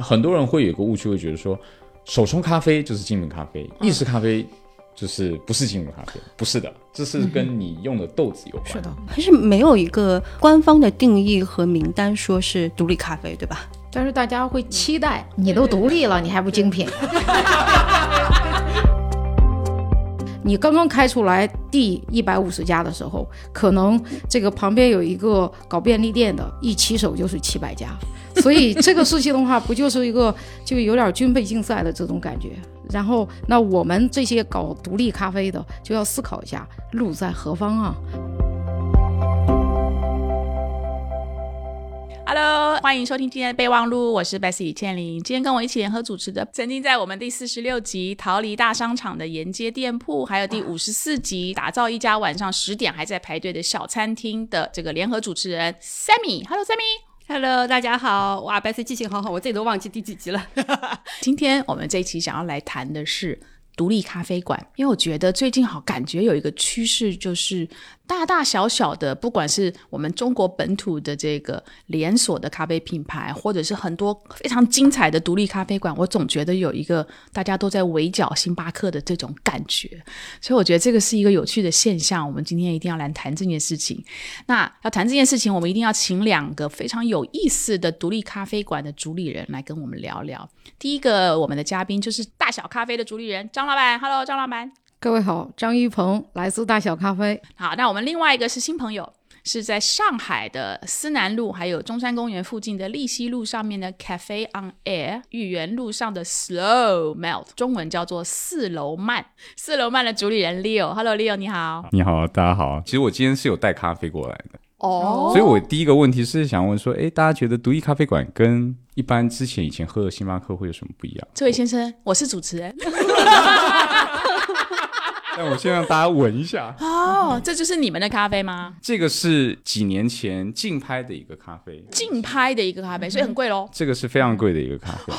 很多人会有个误区，会觉得说手冲咖啡就是精品咖啡，意式咖啡就是不是精品咖啡，不是的，这是跟你用的豆子有关。是的，还是没有一个官方的定义和名单说是独立咖啡，对吧？但是大家会期待，你都独立了，你还不精品？你刚刚开出来第一百五十家的时候，可能这个旁边有一个搞便利店的，一起手就是七百家，所以这个事情的话，不就是一个 就有点军备竞赛的这种感觉。然后，那我们这些搞独立咖啡的，就要思考一下路在何方啊。Hello，欢迎收听今天的备忘录，我是 Bessy 千灵。今天跟我一起联合主持的，曾经在我们第四十六集逃离大商场的沿街店铺，还有第五十四集打造一家晚上十点还在排队的小餐厅的这个联合主持人 Sammy。Hello，Sammy。Hello，大家好。哇，Bessy 记性好好，我自己都忘记第几集了。今天我们这一期想要来谈的是独立咖啡馆，因为我觉得最近好感觉有一个趋势就是。大大小小的，不管是我们中国本土的这个连锁的咖啡品牌，或者是很多非常精彩的独立咖啡馆，我总觉得有一个大家都在围剿星巴克的这种感觉，所以我觉得这个是一个有趣的现象。我们今天一定要来谈这件事情。那要谈这件事情，我们一定要请两个非常有意思的独立咖啡馆的主理人来跟我们聊聊。第一个，我们的嘉宾就是大小咖啡的主理人张老板。Hello，张老板。各位好，张一鹏，来自大小咖啡。好，那我们另外一个是新朋友，是在上海的思南路，还有中山公园附近的利西路上面的 Cafe on Air，豫园路上的 Slow Melt，中文叫做四楼慢。四楼慢的主理人 Leo，Hello Leo，你好。你好，大家好。其实我今天是有带咖啡过来的哦，所以我第一个问题是想问说，哎，大家觉得独立咖啡馆跟一般之前以前喝的星巴克会有什么不一样？这位先生，我是主持人。那我先让大家闻一下 哦，这就是你们的咖啡吗？这个是几年前竞拍的一个咖啡，竞拍的一个咖啡，所以很贵喽。这个是非常贵的一个咖啡，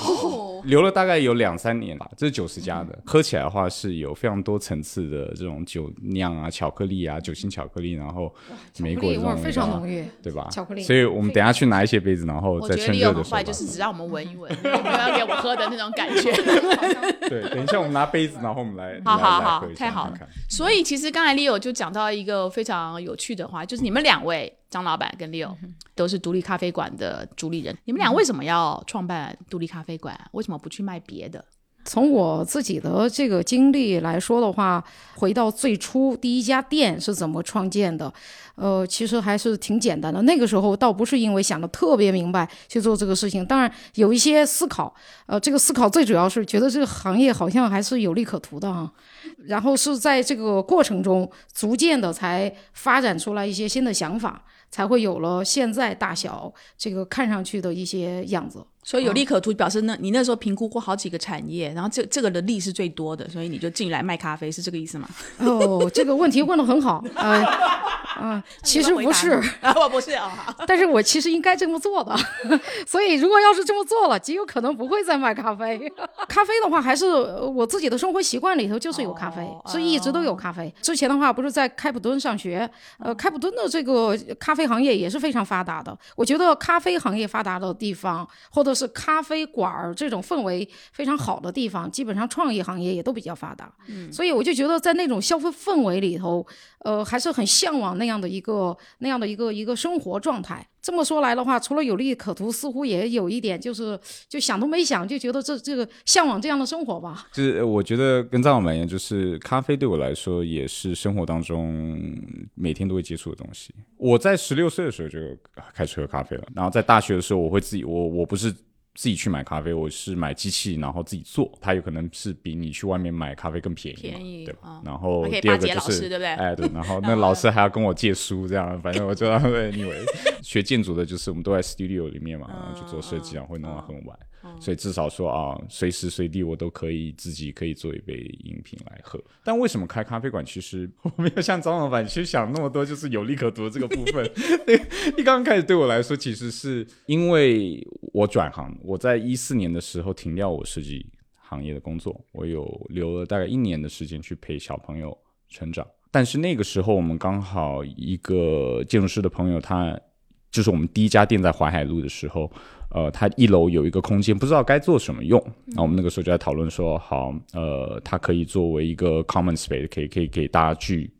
留了大概有两三年吧。这是九十加的，喝起来的话是有非常多层次的这种酒酿啊、巧克力啊、酒心巧克力，然后莓果味非常浓郁，对吧？巧克力。所以我们等下去拿一些杯子，然后再趁热的时候，就是只让我们闻一闻，没有要给我喝的那种感觉。对，等一下我们拿杯子，然后我们来，好好好，太好了。所以其实刚才 Leo 就讲到一个非常有趣的话，就是你们两位张老板跟 Leo 都是独立咖啡馆的主理人，你们俩为什么要创办独立咖啡馆？为什么不去卖别的？从我自己的这个经历来说的话，回到最初第一家店是怎么创建的？呃，其实还是挺简单的。那个时候倒不是因为想的特别明白去做这个事情，当然有一些思考。呃，这个思考最主要是觉得这个行业好像还是有利可图的哈。然后是在这个过程中，逐渐的才发展出来一些新的想法，才会有了现在大小这个看上去的一些样子。所以有利可图，表示那你那时候评估过好几个产业，然后这这个的利是最多的，所以你就进来卖咖啡，是这个意思吗？哦，这个问题问的很好啊啊，其实不是，我 不是啊，但是我其实应该这么做的，所以如果要是这么做了，极有可能不会再卖咖啡。咖啡的话，还是我自己的生活习惯里头就是有咖啡，所以一直都有咖啡。之前的话不是在开普敦上学，呃，开普敦的这个咖啡行业也是非常发达的。我觉得咖啡行业发达的地方，或者是咖啡馆儿这种氛围非常好的地方，基本上创意行业也都比较发达。嗯，所以我就觉得在那种消费氛围里头，呃，还是很向往那样的一个那样的一个一个生活状态。这么说来的话，除了有利可图，似乎也有一点，就是就想都没想，就觉得这这个向往这样的生活吧。就是我觉得跟张老板一样，就是咖啡对我来说也是生活当中每天都会接触的东西。我在十六岁的时候就开始喝咖啡了，然后在大学的时候，我会自己，我我不是。自己去买咖啡，我是买机器，然后自己做，它有可能是比你去外面买咖啡更便宜，便宜对吧？然后第二个就是，对不对？哎，对，然后 那老师还要跟我借书，这样，反正我就以为 学建筑的，就是我们都在 studio 里面嘛，然后去做设计然后，会弄到很晚。所以至少说啊，随时随地我都可以自己可以做一杯饮品来喝。但为什么开咖啡馆？其实我没有像张老板去想那么多，就是有利可图这个部分。一刚刚开始对我来说，其实是因为我转行，我在一四年的时候停掉我设计行业的工作，我有留了大概一年的时间去陪小朋友成长。但是那个时候，我们刚好一个建筑师的朋友他。就是我们第一家店在淮海路的时候，呃，它一楼有一个空间，不知道该做什么用。那我们那个时候就在讨论说，好，呃，它可以作为一个 common space，可以可以给大家去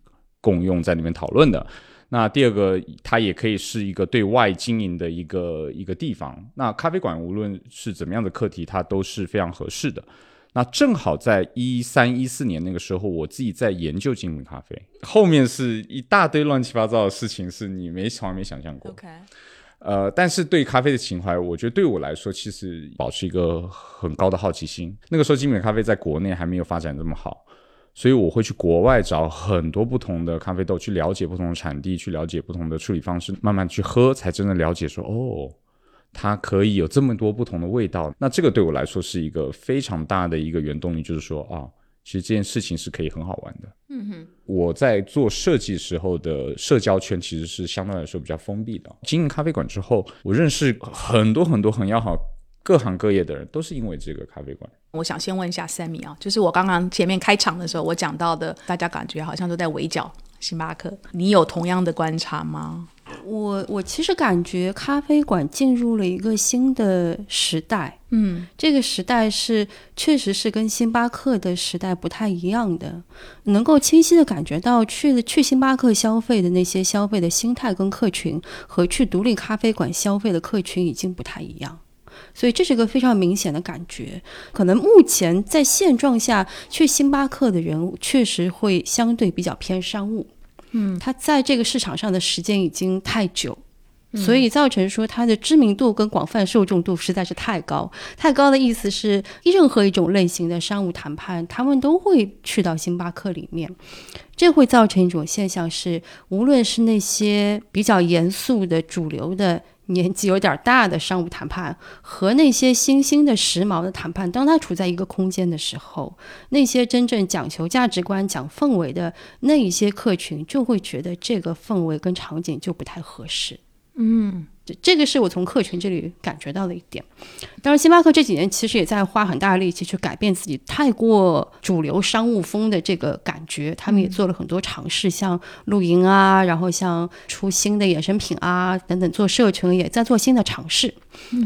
共用在里面讨论的。那第二个，它也可以是一个对外经营的一个一个地方。那咖啡馆无论是怎么样的课题，它都是非常合适的。那正好在一三一四年那个时候，我自己在研究精品咖啡，后面是一大堆乱七八糟的事情，是你没从来没想象过。呃，但是对咖啡的情怀，我觉得对我来说，其实保持一个很高的好奇心。那个时候，精品咖啡在国内还没有发展这么好，所以我会去国外找很多不同的咖啡豆，去了解不同的产地，去了解不同的处理方式，慢慢去喝，才真的了解说，哦，它可以有这么多不同的味道。那这个对我来说是一个非常大的一个原动力，就是说啊，其实这件事情是可以很好玩的。嗯哼，我在做设计时候的社交圈其实是相对来说比较封闭的。经营咖啡馆之后，我认识很多很多很要好各行各业的人，都是因为这个咖啡馆。我想先问一下 Sammy 啊，就是我刚刚前面开场的时候，我讲到的，大家感觉好像都在围剿星巴克，你有同样的观察吗？我我其实感觉咖啡馆进入了一个新的时代，嗯，这个时代是确实是跟星巴克的时代不太一样的，能够清晰的感觉到去去星巴克消费的那些消费的心态跟客群，和去独立咖啡馆消费的客群已经不太一样。所以这是一个非常明显的感觉，可能目前在现状下去星巴克的人确实会相对比较偏商务，嗯，他在这个市场上的时间已经太久，所以造成说它的知名度跟广泛受众度实在是太高。太高的意思是，任何一种类型的商务谈判，他们都会去到星巴克里面。这会造成一种现象是，无论是那些比较严肃的主流的。年纪有点大的商务谈判和那些新兴的时髦的谈判，当它处在一个空间的时候，那些真正讲求价值观、讲氛围的那一些客群，就会觉得这个氛围跟场景就不太合适。嗯，这这个是我从客群这里感觉到的一点。当然，星巴克这几年其实也在花很大力气去改变自己太过主流商务风的这个感觉。他们也做了很多尝试，像露营啊，然后像出新的衍生品啊等等，做社群也在做新的尝试。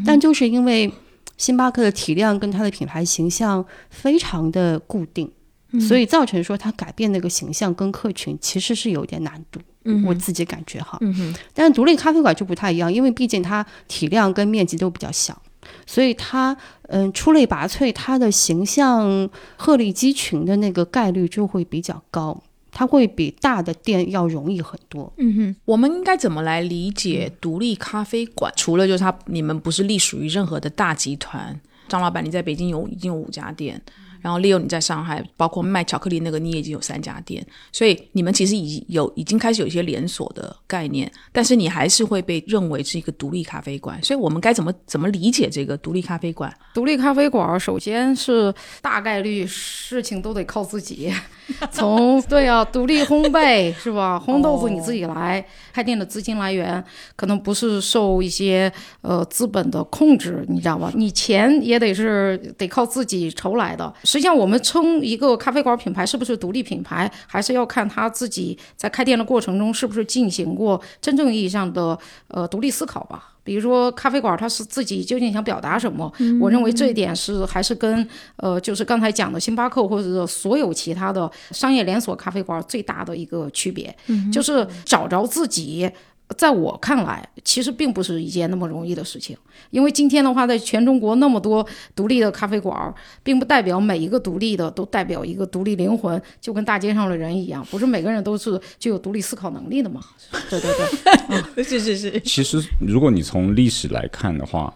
但就是因为星巴克的体量跟它的品牌形象非常的固定，所以造成说他改变那个形象跟客群其实是有点难度。我自己感觉哈，嗯但是独立咖啡馆就不太一样，因为毕竟它体量跟面积都比较小，所以它嗯出类拔萃，它的形象鹤立鸡群的那个概率就会比较高，它会比大的店要容易很多。嗯哼，我们应该怎么来理解独立咖啡馆？除了就是它，你们不是隶属于任何的大集团。张老板，你在北京有已经有五家店，然后 Leo 你在上海，包括卖巧克力那个，你也已经有三家店，所以你们其实已经有已经开始有一些连锁的概念，但是你还是会被认为是一个独立咖啡馆。所以我们该怎么怎么理解这个独立咖啡馆？独立咖啡馆首先是大概率事情都得靠自己，从对啊，独立烘焙是吧？烘豆子你自己来，开店的资金来源可能不是受一些呃资本的控制，你知道吧？你钱也得是得靠自己筹来的。实际上，我们称一个咖啡馆品牌是不是独立品牌，还是要看他自己在开店的过程中是不是进行过真正意义上的呃独立思考吧。比如说咖啡馆，它是自己究竟想表达什么？我认为这一点是还是跟呃，就是刚才讲的星巴克或者所有其他的商业连锁咖啡馆最大的一个区别，就是找着自己。在我看来，其实并不是一件那么容易的事情，因为今天的话，在全中国那么多独立的咖啡馆，并不代表每一个独立的都代表一个独立灵魂，就跟大街上的人一样，不是每个人都是具有独立思考能力的嘛？对对对，是是是，其实，如果你从历史来看的话，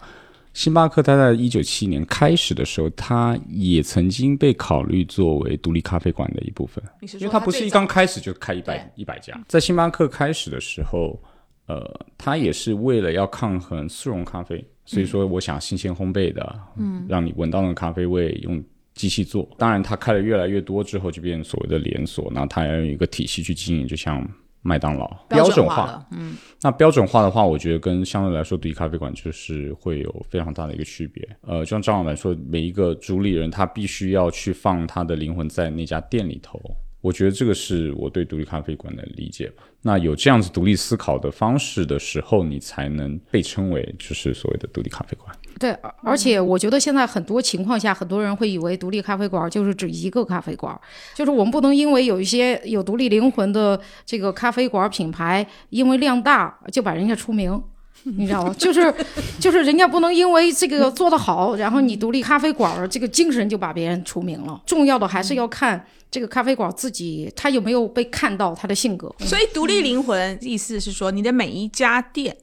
星巴克它在一九七年开始的时候，它也曾经被考虑作为独立咖啡馆的一部分，因为它不是一刚开始就开一百一百家。在星巴克开始的时候，呃，它也是为了要抗衡速溶咖啡，所以说我想新鲜烘焙的，嗯，让你闻到那个咖啡味，用机器做。当然，它开了越来越多之后，就变成所谓的连锁，那它要用一个体系去经营，就像。麦当劳标准化，嗯，那标准化的话，我觉得跟相对来说独立咖啡馆就是会有非常大的一个区别。呃，就像张老板说，每一个主理人他必须要去放他的灵魂在那家店里头，我觉得这个是我对独立咖啡馆的理解。那有这样子独立思考的方式的时候，你才能被称为就是所谓的独立咖啡馆。对，而且我觉得现在很多情况下，很多人会以为独立咖啡馆就是指一个咖啡馆，就是我们不能因为有一些有独立灵魂的这个咖啡馆品牌，因为量大就把人家出名。你知道吗？就是，就是人家不能因为这个做得好，然后你独立咖啡馆这个精神就把别人出名了。重要的还是要看这个咖啡馆自己他有没有被看到他的性格。所以独立灵魂意思是说，你的每一家店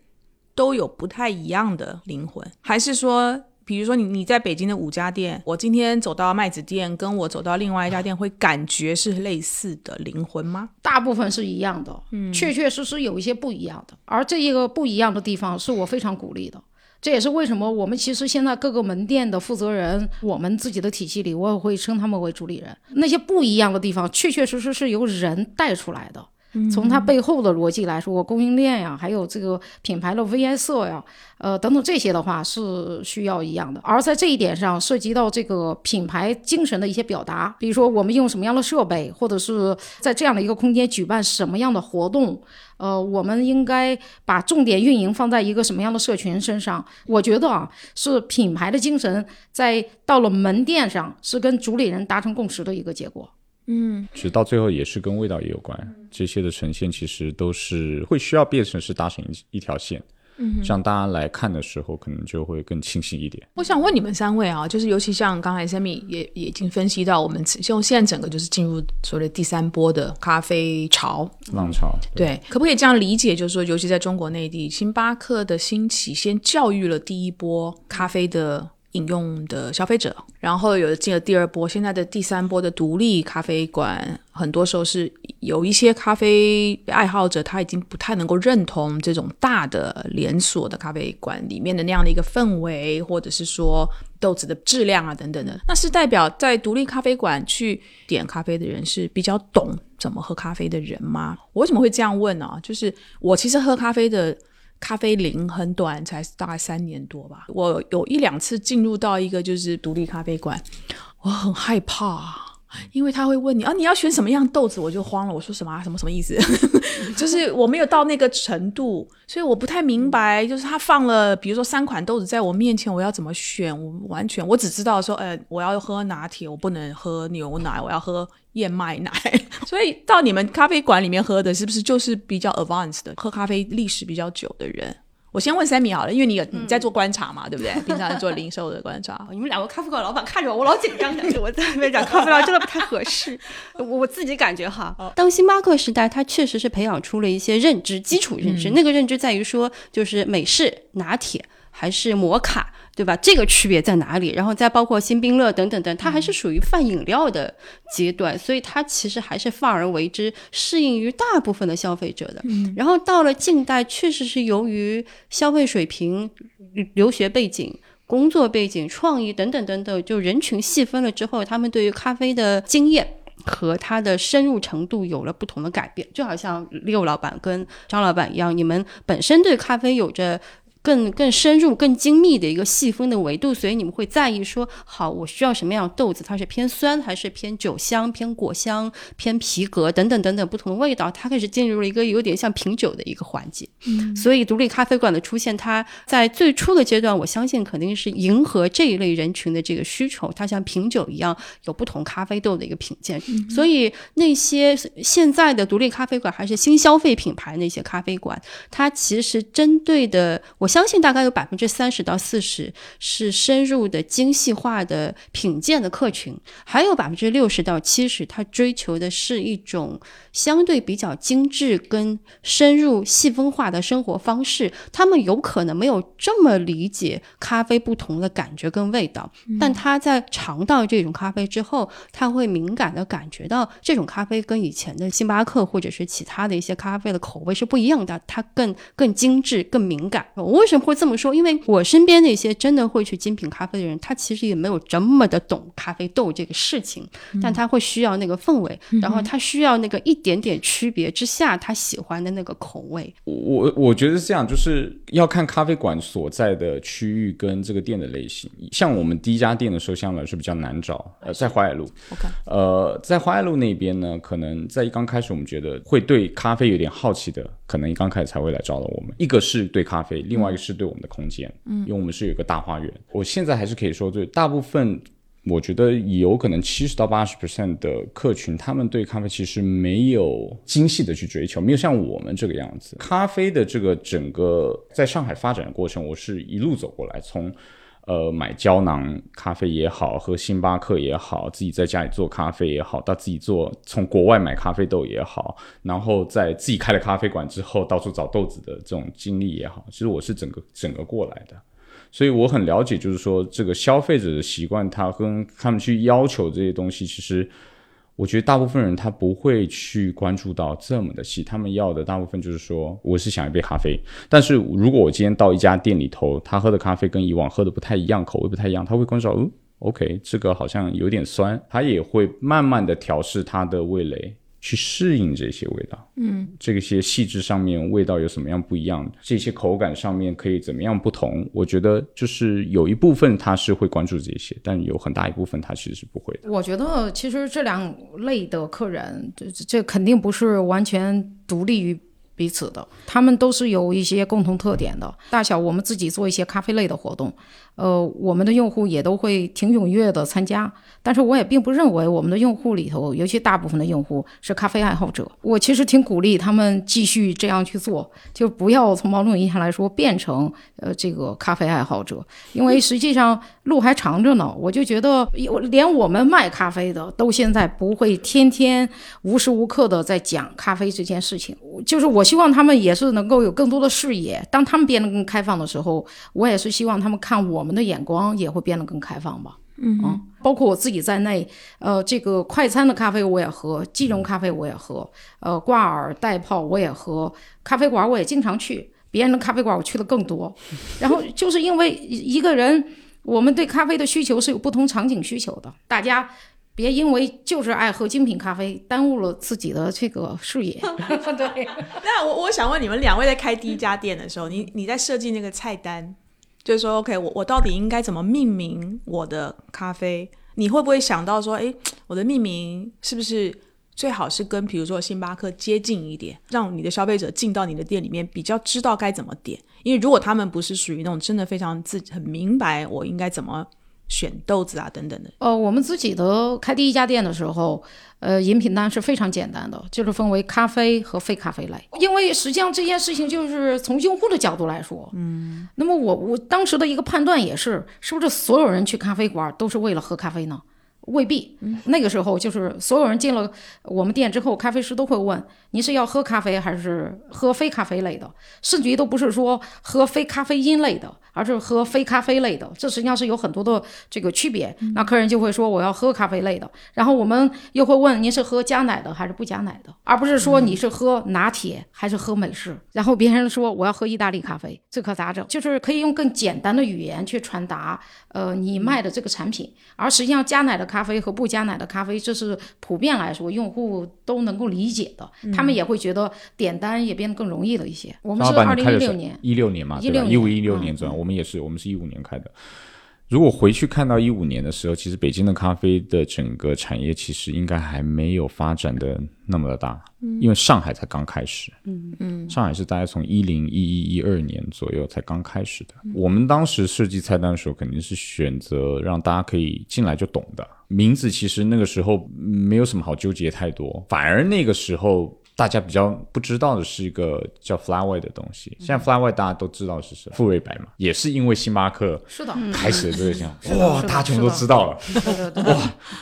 都有不太一样的灵魂，还是说？比如说你你在北京的五家店，我今天走到麦子店，跟我走到另外一家店，会感觉是类似的灵魂吗？大部分是一样的，嗯，确确实实有一些不一样的。而这一个不一样的地方，是我非常鼓励的。这也是为什么我们其实现在各个门店的负责人，我们自己的体系里，我也会称他们为主理人。那些不一样的地方，确确实实是由人带出来的。从它背后的逻辑来说，供应链呀，还有这个品牌的 VI 色呀，呃，等等这些的话是需要一样的。而在这一点上，涉及到这个品牌精神的一些表达，比如说我们用什么样的设备，或者是在这样的一个空间举办什么样的活动，呃，我们应该把重点运营放在一个什么样的社群身上？我觉得啊，是品牌的精神在到了门店上是跟主理人达成共识的一个结果。嗯，其实到最后也是跟味道也有关，这些的呈现其实都是会需要变成是达成一一条线，嗯，这样大家来看的时候可能就会更清晰一点。我想问你们三位啊，就是尤其像刚才 Sammy 也也已经分析到，我们用现在整个就是进入所谓的第三波的咖啡潮浪潮，对，可不可以这样理解？就是说，尤其在中国内地，星巴克的兴起先教育了第一波咖啡的。饮用的消费者，然后有进了第二波，现在的第三波的独立咖啡馆，很多时候是有一些咖啡爱好者，他已经不太能够认同这种大的连锁的咖啡馆里面的那样的一个氛围，或者是说豆子的质量啊等等的。那是代表在独立咖啡馆去点咖啡的人是比较懂怎么喝咖啡的人吗？我为什么会这样问呢？就是我其实喝咖啡的。咖啡龄很短，才大概三年多吧。我有一两次进入到一个就是独立咖啡馆，我很害怕，因为他会问你啊，你要选什么样豆子，我就慌了。我说什么什么什么意思？就是我没有到那个程度，所以我不太明白。就是他放了，比如说三款豆子在我面前，我要怎么选？我完全我只知道说，呃，我要喝拿铁，我不能喝牛奶，我要喝。燕麦奶，所以到你们咖啡馆里面喝的是不是就是比较 advanced 的，喝咖啡历史比较久的人？我先问 Sammy 好了，因为你有你在做观察嘛，对不对？平常做零售的观察。你们两个咖啡馆老板看着我，我老紧张，感 觉我在那边讲咖啡真的不太合适。我 我自己感觉哈，当星巴克时代，它确实是培养出了一些认知，基础认知。那个认知在于说，就是美式拿铁还是摩卡。对吧？这个区别在哪里？然后再包括新冰乐等等等，它还是属于泛饮料的阶段，所以它其实还是泛而为之，适应于大部分的消费者的。然后到了近代，确实是由于消费水平、留学背景、工作背景、创意等等等等，就人群细分了之后，他们对于咖啡的经验和它的深入程度有了不同的改变。就好像六老板跟张老板一样，你们本身对咖啡有着。更更深入、更精密的一个细分的维度，所以你们会在意说，好，我需要什么样的豆子？它是偏酸还是偏酒香、偏果香、偏皮革等等等等不同的味道？它开始进入了一个有点像品酒的一个环节。嗯，所以独立咖啡馆的出现，它在最初的阶段，我相信肯定是迎合这一类人群的这个需求。它像品酒一样，有不同咖啡豆的一个品鉴。所以那些现在的独立咖啡馆还是新消费品牌那些咖啡馆，它其实针对的我。相信大概有百分之三十到四十是深入的精细化的品鉴的客群，还有百分之六十到七十，他追求的是一种相对比较精致跟深入细分化的生活方式。他们有可能没有这么理解咖啡不同的感觉跟味道，但他在尝到这种咖啡之后，他会敏感的感觉到这种咖啡跟以前的星巴克或者是其他的一些咖啡的口味是不一样的，它更更精致、更敏感。我。为什么会这么说？因为我身边那些真的会去精品咖啡的人，他其实也没有这么的懂咖啡豆这个事情，但他会需要那个氛围，然后他需要那个一点点区别之下他喜欢的那个口味。我我觉得是这样，就是要看咖啡馆所在的区域跟这个店的类型。像我们第一家店的时候，相对来说比较难找，呃，在淮海路。OK，呃，在淮海路那边呢，可能在一刚开始，我们觉得会对咖啡有点好奇的，可能一刚开始才会来找到我们。一个是对咖啡，另外一个是对我们的空间，嗯，因为我们是有一个大花园。我现在还是可以说，对大部分。我觉得有可能七十到八十 percent 的客群，他们对咖啡其实没有精细的去追求，没有像我们这个样子。咖啡的这个整个在上海发展的过程，我是一路走过来，从呃，买胶囊咖啡也好，喝星巴克也好，自己在家里做咖啡也好，到自己做从国外买咖啡豆也好，然后在自己开了咖啡馆之后，到处找豆子的这种经历也好，其实我是整个整个过来的，所以我很了解，就是说这个消费者的习惯，他跟他们去要求这些东西，其实。我觉得大部分人他不会去关注到这么的细，他们要的大部分就是说，我是想一杯咖啡。但是如果我今天到一家店里头，他喝的咖啡跟以往喝的不太一样，口味不太一样，他会关注到，哦，OK，这个好像有点酸，他也会慢慢的调试他的味蕾。去适应这些味道，嗯，这些细致上面味道有什么样不一样，这些口感上面可以怎么样不同？我觉得就是有一部分他是会关注这些，但有很大一部分他其实是不会的。我觉得其实这两类的客人，这这肯定不是完全独立于彼此的，他们都是有一些共同特点的。大小我们自己做一些咖啡类的活动，呃，我们的用户也都会挺踊跃的参加。但是我也并不认为我们的用户里头，尤其大部分的用户是咖啡爱好者。我其实挺鼓励他们继续这样去做，就不要从某种意义上来说变成呃这个咖啡爱好者，因为实际上路还长着呢。我就觉得，连我们卖咖啡的都现在不会天天无时无刻的在讲咖啡这件事情。就是我希望他们也是能够有更多的视野，当他们变得更开放的时候，我也是希望他们看我们的眼光也会变得更开放吧。嗯，包括我自己在内，呃，这个快餐的咖啡我也喝，即溶咖啡我也喝，呃，挂耳带泡我也喝，咖啡馆我也经常去，别人的咖啡馆我去的更多。然后就是因为一个人，我们对咖啡的需求是有不同场景需求的，大家别因为就是爱喝精品咖啡，耽误了自己的这个视野。对，那我我想问你们两位在开第一家店的时候，你你在设计那个菜单？就是说，OK，我我到底应该怎么命名我的咖啡？你会不会想到说，哎，我的命名是不是最好是跟比如说星巴克接近一点，让你的消费者进到你的店里面比较知道该怎么点？因为如果他们不是属于那种真的非常自很明白我应该怎么选豆子啊等等的，呃，我们自己的开第一家店的时候，呃，饮品单是非常简单的，就是分为咖啡和非咖啡类。因为实际上这件事情就是从用户的角度来说，嗯，那么我我当时的一个判断也是，是不是所有人去咖啡馆都是为了喝咖啡呢？未必，那个时候就是所有人进了我们店之后，咖啡师都会问您是要喝咖啡还是喝非咖啡类的，甚至于都不是说喝非咖啡因类的，而是喝非咖啡类的，这实际上是有很多的这个区别。那客人就会说我要喝咖啡类的，然后我们又会问您是喝加奶的还是不加奶的，而不是说你是喝拿铁还是喝美式。然后别人说我要喝意大利咖啡，这可咋整？就是可以用更简单的语言去传达，呃，你卖的这个产品，而实际上加奶的咖啡和不加奶的咖啡，这是普遍来说用户都能够理解的，他们也会觉得点单也变得更容易了一些。我们是二零一六年，一六年嘛，对吧？16一五一六年年左右，我们也是，我们是一五年开的。如果回去看到一五年的时候，其实北京的咖啡的整个产业其实应该还没有发展的那么的大，因为上海才刚开始。嗯嗯，上海是大概从一零一一一二年左右才刚开始的。我们当时设计菜单的时候，肯定是选择让大家可以进来就懂的名字。其实那个时候没有什么好纠结太多，反而那个时候。大家比较不知道的是一个叫 Fly White 的东西，现在 Fly White 大家都知道是什么，富瑞白嘛，也是因为星巴克是的，开始的这个项，的哇，大家全部都知道了，对对对，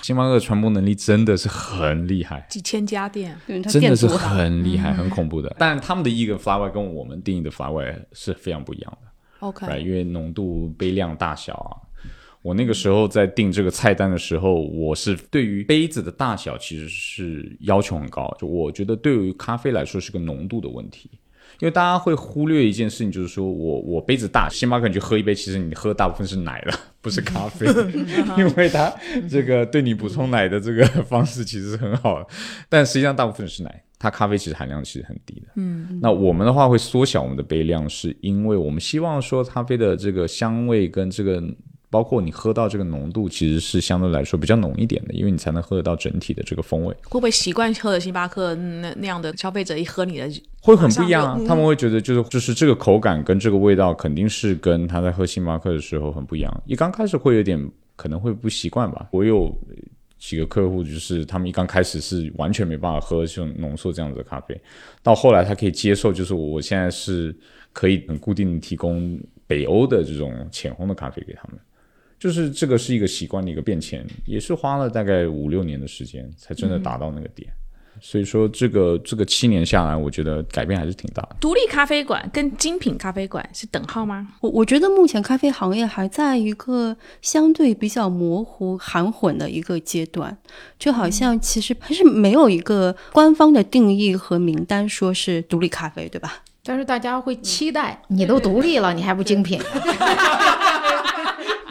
星巴克的传播能力真的是很厉害，几千家店，真的是很厉害、很恐怖的。但他们的一个 Fly White 跟我们定义的 Fly White 是非常不一样的。OK，、因为浓度、杯量、大小啊。我那个时候在定这个菜单的时候，我是对于杯子的大小其实是要求很高。就我觉得对于咖啡来说是个浓度的问题，因为大家会忽略一件事情，就是说我我杯子大，星巴克你去喝一杯，其实你喝大部分是奶了，不是咖啡，因为它这个对你补充奶的这个 方式其实是很好的，但实际上大部分是奶，它咖啡其实含量其实很低的。嗯，那我们的话会缩小我们的杯量，是因为我们希望说咖啡的这个香味跟这个。包括你喝到这个浓度，其实是相对来说比较浓一点的，因为你才能喝得到整体的这个风味。会不会习惯喝的星巴克那那样的消费者一喝你的会很不一样啊？他们会觉得就是就是这个口感跟这个味道肯定是跟他在喝星巴克的时候很不一样。一刚开始会有点可能会不习惯吧。我有几个客户就是他们一刚开始是完全没办法喝这种浓缩这样子的咖啡，到后来他可以接受，就是我现在是可以很固定提供北欧的这种浅烘的咖啡给他们。就是这个是一个习惯的一个变迁，也是花了大概五六年的时间才真的达到那个点。所以说，这个这个七年下来，我觉得改变还是挺大的。独立咖啡馆跟精品咖啡馆是等号吗？我我觉得目前咖啡行业还在一个相对比较模糊、含混的一个阶段，就好像其实还是没有一个官方的定义和名单说是独立咖啡，对吧？但是大家会期待，你都独立了，你还不精品？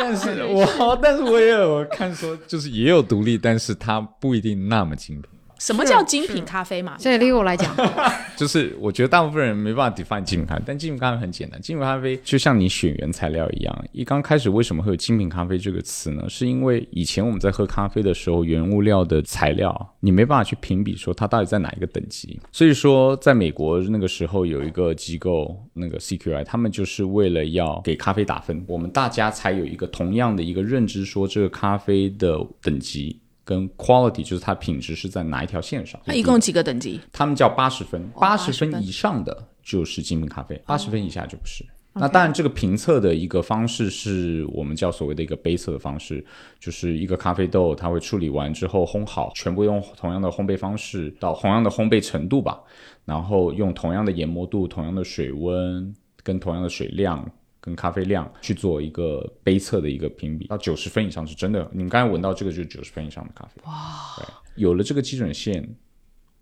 但是我，但是我也有看说，就是也有独立，但是它不一定那么精品。什么叫精品咖啡嘛？这对我来讲，就是我觉得大部分人没办法 define 精品咖啡，但精品咖啡很简单。精品咖啡就像你选原材料一样，一刚开始为什么会有精品咖啡这个词呢？是因为以前我们在喝咖啡的时候，原物料的材料你没办法去评比说它到底在哪一个等级。所以说，在美国那个时候有一个机构，那个 CQI，他们就是为了要给咖啡打分，我们大家才有一个同样的一个认知，说这个咖啡的等级。跟 quality 就是它品质是在哪一条线上？它一共几个等级？他们叫八十分，八十分以上的就是精品咖啡，八十分以下就不是。那当然，这个评测的一个方式是我们叫所谓的一个杯测的方式，就是一个咖啡豆，它会处理完之后烘好，全部用同样的烘焙方式到同样的烘焙程度吧，然后用同样的研磨度、同样的水温跟同样的水量。跟咖啡量去做一个杯测的一个评比，到九十分以上是真的。你们刚才闻到这个就是九十分以上的咖啡。哇！对，有了这个基准线，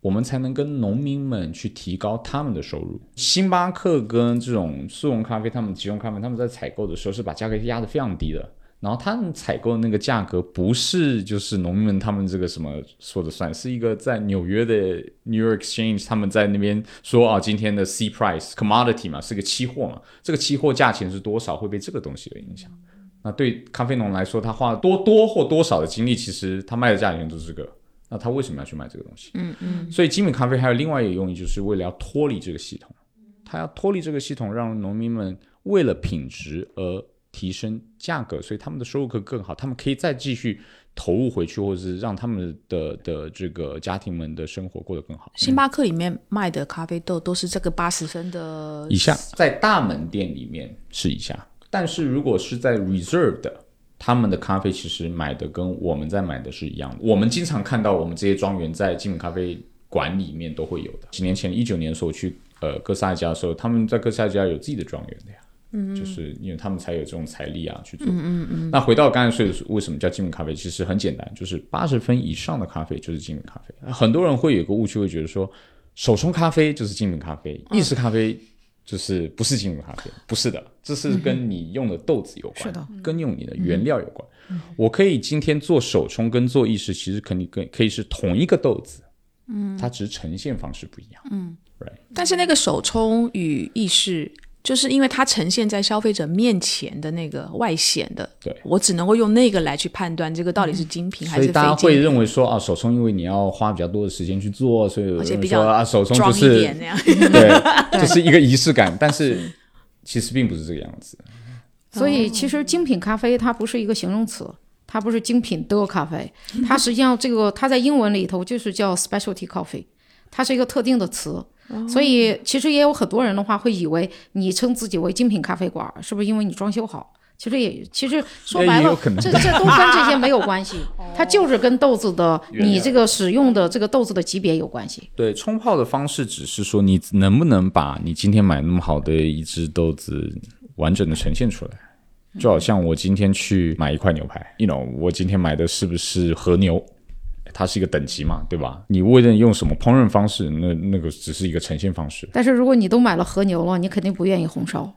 我们才能跟农民们去提高他们的收入。星巴克跟这种速溶咖啡，他们即溶咖啡，他们在采购的时候是把价格压得非常低的。然后他们采购的那个价格不是就是农民们他们这个什么说的算，是一个在纽约的 New York Exchange 他们在那边说啊，今天的 C price commodity 嘛，是个期货嘛，这个期货价钱是多少会被这个东西的影响。那对咖啡农来说，他花多多或多少的精力，其实他卖的价钱就是这个。那他为什么要去卖这个东西？嗯嗯。所以精品咖啡还有另外一个用意，就是为了要脱离这个系统，他要脱离这个系统，让农民们为了品质而。提升价格，所以他们的收入可更好，他们可以再继续投入回去，或者是让他们的的这个家庭们的生活过得更好。星巴克里面卖的咖啡豆都是这个八十升的以下，在大门店里面是以下，但是如果是在 Reserve 的，他们的咖啡其实买的跟我们在买的是一样的。我们经常看到我们这些庄园在精品咖啡馆里面都会有的。几年前，一九年的时候去呃哥斯达加的时候，他们在哥斯达加有自己的庄园的呀。嗯，就是因为他们才有这种财力啊去做。嗯嗯嗯。那回到刚才说的为什么叫精品咖啡？其实很简单，就是八十分以上的咖啡就是精品咖啡。很多人会有个误区，会觉得说手冲咖啡就是精品咖啡，意式咖啡就是不是精品咖啡？不是的，这是跟你用的豆子有关，是的，跟用你的原料有关。我可以今天做手冲跟做意式，其实肯定跟可以是同一个豆子，嗯，它只是呈现方式不一样，嗯，right。但是那个手冲与意式。就是因为它呈现在消费者面前的那个外显的，对我只能够用那个来去判断这个到底是精品还是非精品。所以大家会认为说啊，手冲因为你要花比较多的时间去做，所以而且比较啊手冲就是对，就是一个仪式感。但是其实并不是这个样子。所以其实精品咖啡它不是一个形容词，它不是精品的咖啡，它实际上这个它在英文里头就是叫 specialty coffee，它是一个特定的词。所以其实也有很多人的话会以为你称自己为精品咖啡馆，是不是因为你装修好？其实也其实说白了，这这都跟这些没有关系，它就是跟豆子的你这个使用的这个豆子的级别有关系。对，冲泡的方式只是说你能不能把你今天买那么好的一只豆子完整的呈现出来，就好像我今天去买一块牛排，you know，我今天买的是不是和牛？它是一个等级嘛，对吧？你无论用什么烹饪方式，那那个只是一个呈现方式。但是如果你都买了和牛了，你肯定不愿意红烧。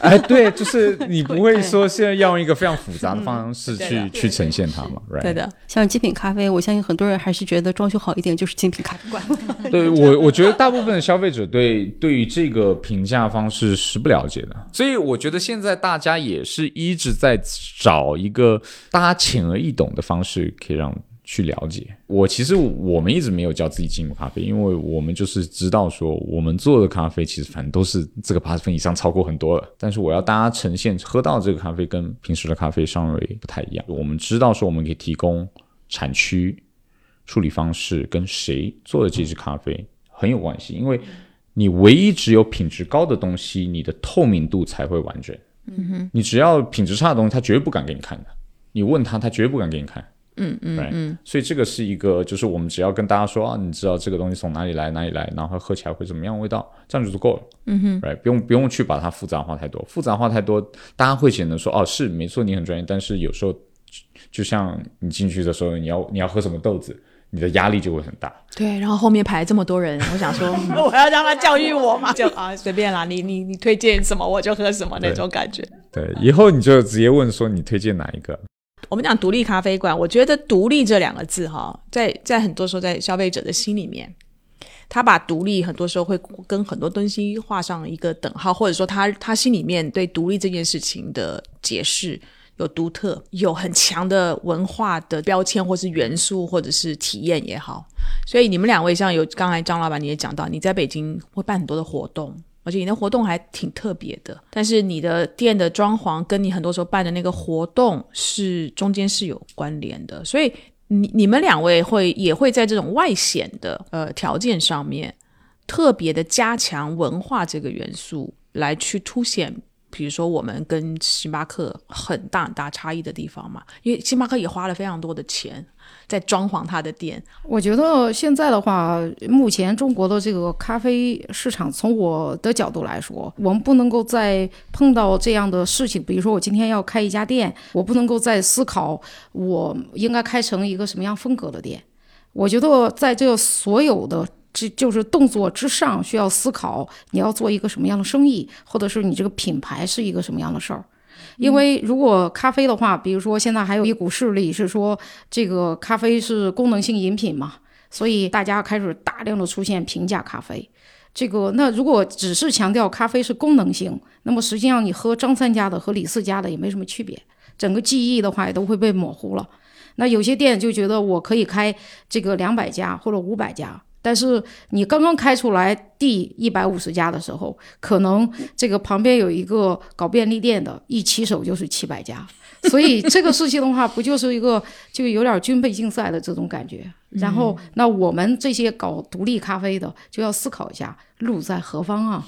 哎，对，就是 你不会说现在要用一个非常复杂的方式去、去呈现它嘛，right？对的，像精品咖啡，我相信很多人还是觉得装修好一点就是精品咖啡馆。对我，我觉得大部分的消费者对对于这个评价方式是不了解的，所以我觉得现在大家也是一直在找一个大家浅而易懂的方式，可以让去了解。我其实我们一直没有叫自己精品咖啡，因为我们就是知道说我们做的咖啡其实反正都是这个八十分以上超过很多了，但是我要大家呈现喝到这个咖啡跟平时的咖啡稍微不太一样。我们知道说我们可以提供产区。处理方式跟谁做的这支咖啡很有关系，因为你唯一只有品质高的东西，你的透明度才会完整。嗯哼，你只要品质差的东西，他绝对不敢给你看的。你问他，他绝对不敢给你看。嗯嗯嗯，所以这个是一个，就是我们只要跟大家说啊，你知道这个东西从哪里来，哪里来，然后喝起来会怎么样味道，这样就足够了。嗯哼，right，不用不用去把它复杂化太多，复杂化太多，大家会显得说哦，是没错，你很专业，但是有时候就像你进去的时候，你要你要喝什么豆子。你的压力就会很大。对，然后后面排这么多人，我想说，我要让他教育我嘛，就啊随便啦，你你你推荐什么我就喝什么那种感觉。对，以后你就直接问说你推荐哪一个。我们讲独立咖啡馆，我觉得“独立”这两个字哈，在在很多时候在消费者的心里面，他把独立很多时候会跟很多东西画上一个等号，或者说他他心里面对独立这件事情的解释。有独特、有很强的文化的标签，或是元素，或者是体验也好。所以你们两位像有刚才张老板你也讲到，你在北京会办很多的活动，而且你的活动还挺特别的。但是你的店的装潢跟你很多时候办的那个活动是中间是有关联的。所以你你们两位会也会在这种外显的呃条件上面特别的加强文化这个元素，来去凸显。比如说，我们跟星巴克很大很大差异的地方嘛，因为星巴克也花了非常多的钱在装潢它的店。我觉得现在的话，目前中国的这个咖啡市场，从我的角度来说，我们不能够再碰到这样的事情。比如说，我今天要开一家店，我不能够再思考我应该开成一个什么样风格的店。我觉得在这所有的。这就是动作之上需要思考，你要做一个什么样的生意，或者是你这个品牌是一个什么样的事儿。因为如果咖啡的话，比如说现在还有一股势力是说这个咖啡是功能性饮品嘛，所以大家开始大量的出现平价咖啡。这个那如果只是强调咖啡是功能性，那么实际上你喝张三家的和李四家的也没什么区别，整个记忆的话也都会被模糊了。那有些店就觉得我可以开这个两百家或者五百家。但是你刚刚开出来第一百五十家的时候，可能这个旁边有一个搞便利店的，一起手就是七百家，所以这个事情的话，不就是一个 就有点军备竞赛的这种感觉。然后，那我们这些搞独立咖啡的就要思考一下路在何方啊。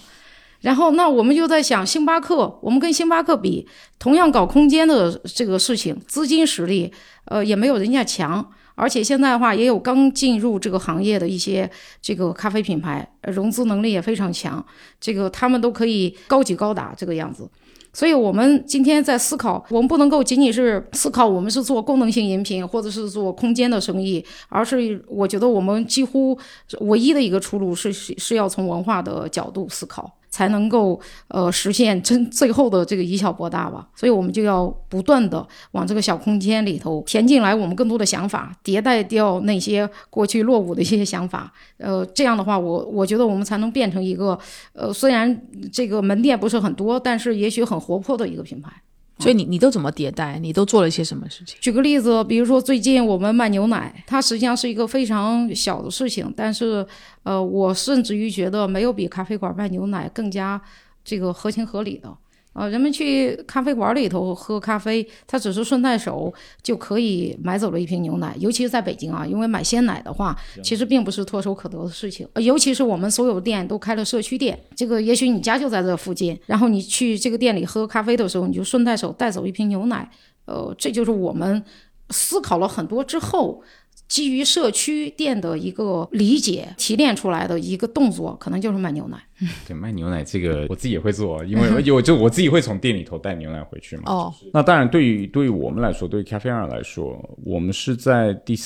然后，那我们就在想，星巴克，我们跟星巴克比，同样搞空间的这个事情，资金实力，呃，也没有人家强。而且现在的话，也有刚进入这个行业的一些这个咖啡品牌，融资能力也非常强，这个他们都可以高举高打这个样子。所以，我们今天在思考，我们不能够仅仅是思考我们是做功能性饮品或者是做空间的生意，而是我觉得我们几乎唯一的一个出路是是要从文化的角度思考。才能够呃实现真最后的这个以小博大吧，所以我们就要不断的往这个小空间里头填进来我们更多的想法，迭代掉那些过去落伍的一些想法。呃，这样的话，我我觉得我们才能变成一个呃虽然这个门店不是很多，但是也许很活泼的一个品牌。所以你你都怎么迭代？你都做了些什么事情？举个例子，比如说最近我们卖牛奶，它实际上是一个非常小的事情，但是，呃，我甚至于觉得没有比咖啡馆卖牛奶更加这个合情合理的。啊，人们去咖啡馆里头喝咖啡，他只是顺带手就可以买走了一瓶牛奶。尤其是在北京啊，因为买鲜奶的话，其实并不是唾手可得的事情。尤其是我们所有店都开了社区店，这个也许你家就在这附近，然后你去这个店里喝咖啡的时候，你就顺带手带走一瓶牛奶。呃，这就是我们思考了很多之后。基于社区店的一个理解提炼出来的一个动作，可能就是卖牛奶。对，卖牛奶这个我自己也会做，因为 我就我自己会从店里头带牛奶回去嘛。哦，那当然，对于对于我们来说，对于咖啡二来说，我们是在第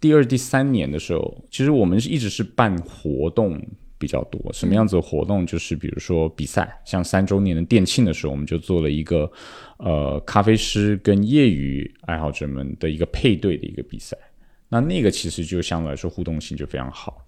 第二、第三年的时候，其实我们是一直是办活动比较多。什么样子的活动？就是比如说比赛，像三周年的店庆的时候，我们就做了一个呃咖啡师跟业余爱好者们的一个配对的一个比赛。那那个其实就相对来说互动性就非常好。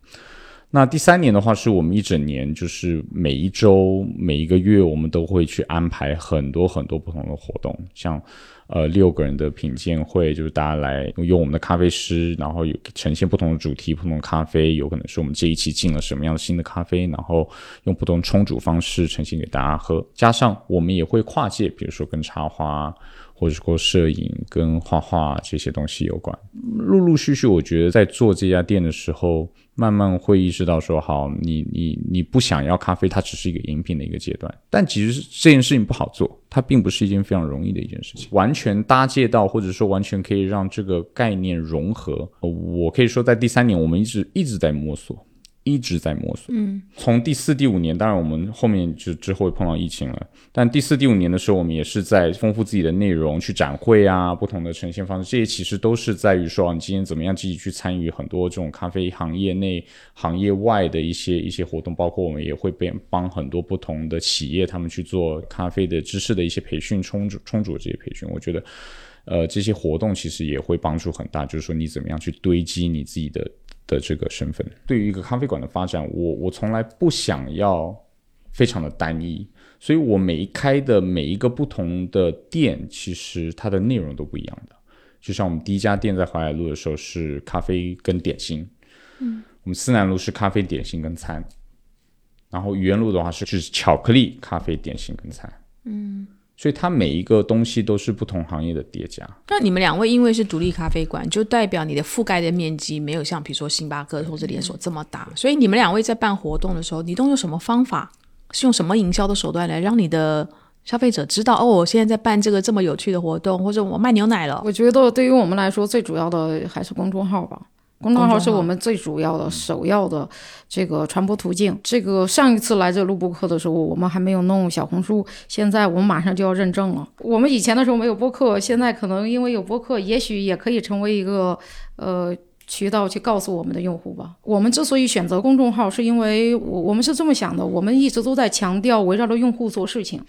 那第三年的话，是我们一整年，就是每一周、每一个月，我们都会去安排很多很多不同的活动，像呃六个人的品鉴会，就是大家来用我们的咖啡师，然后有呈现不同的主题、不同的咖啡，有可能是我们这一期进了什么样的新的咖啡，然后用不同冲煮方式呈现给大家喝。加上我们也会跨界，比如说跟插花。或者说摄影跟画画这些东西有关，陆陆续续，我觉得在做这家店的时候，慢慢会意识到说，好，你你你不想要咖啡，它只是一个饮品的一个阶段。但其实这件事情不好做，它并不是一件非常容易的一件事情。完全搭建到，或者说完全可以让这个概念融合，我可以说在第三年，我们一直一直在摸索。一直在摸索，嗯，从第四、第五年，当然我们后面就之后会碰到疫情了，但第四、第五年的时候，我们也是在丰富自己的内容，去展会啊，不同的呈现方式，这些其实都是在于说，你今天怎么样积极去参与很多这种咖啡行业内、行业外的一些一些活动，包括我们也会帮帮很多不同的企业，他们去做咖啡的知识的一些培训、充足充足的这些培训，我觉得，呃，这些活动其实也会帮助很大，就是说你怎么样去堆积你自己的。的这个身份，对于一个咖啡馆的发展，我我从来不想要非常的单一，所以我每一开的每一个不同的店，其实它的内容都不一样的。就像我们第一家店在淮海路的时候是咖啡跟点心，嗯，我们思南路是咖啡点心跟餐，然后愚园路的话是就是巧克力咖啡点心跟餐，嗯。所以它每一个东西都是不同行业的叠加。那你们两位因为是独立咖啡馆，就代表你的覆盖的面积没有像比如说星巴克或者连锁这么大。所以你们两位在办活动的时候，你都用什么方法？是用什么营销的手段来让你的消费者知道哦，我现在在办这个这么有趣的活动，或者我卖牛奶了？我觉得对于我们来说，最主要的还是公众号吧。公众号是我们最主要的、首要的这个传播途径。这个上一次来这录播课的时候，我们还没有弄小红书，现在我们马上就要认证了。我们以前的时候没有播客，现在可能因为有播客，也许也可以成为一个呃渠道去告诉我们的用户吧。我们之所以选择公众号，是因为我我们是这么想的：我们一直都在强调围绕着用户做事情，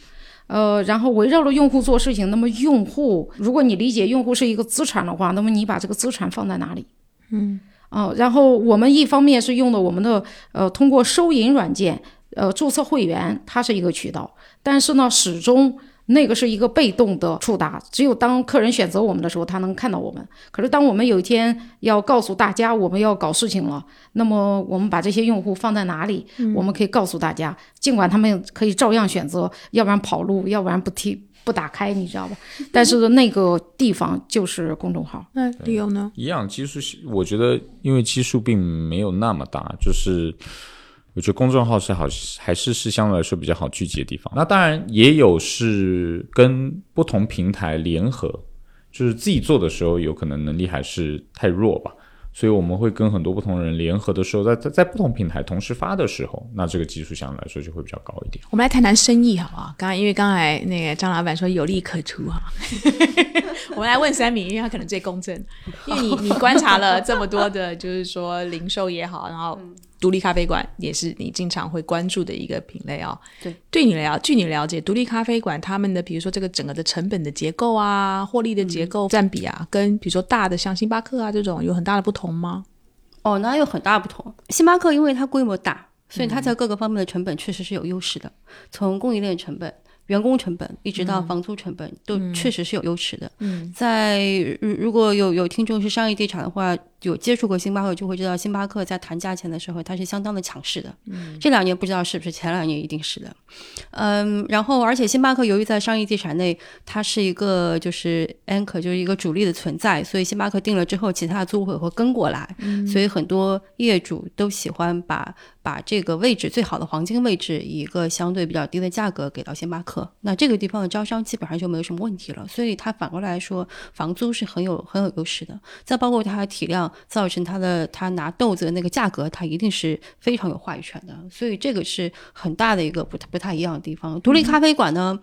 呃，然后围绕着用户做事情。那么用户，如果你理解用户是一个资产的话，那么你把这个资产放在哪里？嗯，哦，然后我们一方面是用的我们的呃，通过收银软件，呃，注册会员，它是一个渠道，但是呢，始终那个是一个被动的触达，只有当客人选择我们的时候，他能看到我们。可是当我们有一天要告诉大家我们要搞事情了，那么我们把这些用户放在哪里？我们可以告诉大家，尽管他们可以照样选择，要不然跑路，要不然不听。不打开，你知道吧？但是那个地方就是公众号。那理由呢？一样，基数我觉得因为基数并没有那么大，就是我觉得公众号是好，还是是相对来说比较好聚集的地方。那当然也有是跟不同平台联合，就是自己做的时候，有可能能力还是太弱吧。所以我们会跟很多不同人联合的时候，在在在不同平台同时发的时候，那这个技术相对来说就会比较高一点。我们来谈谈生意好不好？刚刚因为刚才那个张老板说有利可图哈，我们来问三米，因为他可能最公正，因为你你观察了这么多的，就是说零售也好，然后。独立咖啡馆也是你经常会关注的一个品类哦。对，对你了，据你了解，独立咖啡馆他们的，比如说这个整个的成本的结构啊，获利的结构占比啊，跟比如说大的像星巴克啊这种有很大的不同吗？哦，那有很大不同。星巴克因为它规模大，所以它在各个方面的成本确实是有优势的，从供应链成本。员工成本一直到房租成本都确实是有优势的。嗯，在如如果有有听众是商业地产的话，有接触过星巴克，就会知道星巴克在谈价钱的时候，它是相当的强势的。嗯，这两年不知道是不是，前两年一定是的。嗯，然后而且星巴克由于在商业地产内，它是一个就是 anchor，就是一个主力的存在，所以星巴克定了之后，其他的租户会跟过来。嗯，所以很多业主都喜欢把把这个位置最好的黄金位置，以一个相对比较低的价格给到星巴克。那这个地方的招商基本上就没有什么问题了。所以它反过来说，房租是很有很有优势的。再包括它的体量。造成他的他拿豆子的那个价格，他一定是非常有话语权的，所以这个是很大的一个不不太一样的地方。独立咖啡馆呢，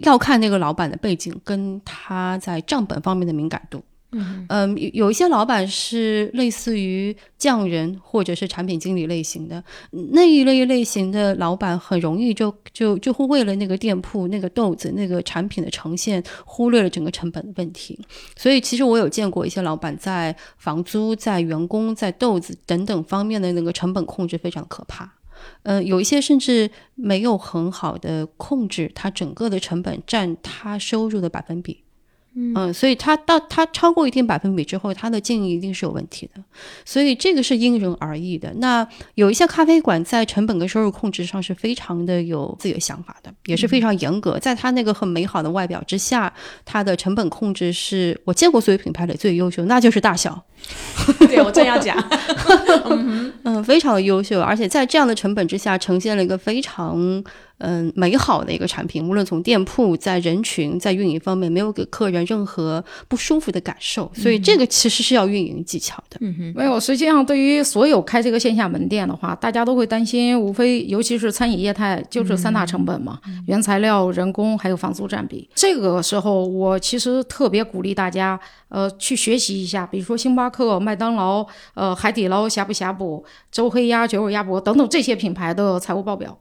要看那个老板的背景跟他在账本方面的敏感度。嗯，有有一些老板是类似于匠人或者是产品经理类型的那一类类型的老板，很容易就就就会为了那个店铺那个豆子那个产品的呈现，忽略了整个成本的问题。所以其实我有见过一些老板在房租、在员工、在豆子等等方面的那个成本控制非常可怕。嗯，有一些甚至没有很好的控制，它整个的成本占他收入的百分比。嗯，所以它到它超过一定百分比之后，它的经营一定是有问题的，所以这个是因人而异的。那有一些咖啡馆在成本跟收入控制上是非常的有自己的想法的，也是非常严格。在它那个很美好的外表之下，它的成本控制是我见过所有品牌里最优秀，那就是大小。对我正要讲，嗯，非常的优秀，而且在这样的成本之下，呈现了一个非常。嗯，美好的一个产品，无论从店铺、在人群、在运营方面，没有给客人任何不舒服的感受，所以这个其实是要运营技巧的。嗯哼，没有。实际上，对于所有开这个线下门店的话，大家都会担心，无非尤其是餐饮业态，就是三大成本嘛：原材料、人工还有房租占比。这个时候，我其实特别鼓励大家，呃，去学习一下，比如说星巴克、麦当劳、呃，海底捞、呷哺呷哺、周黑鸭、九尾鸭脖等等这些品牌的财务报表。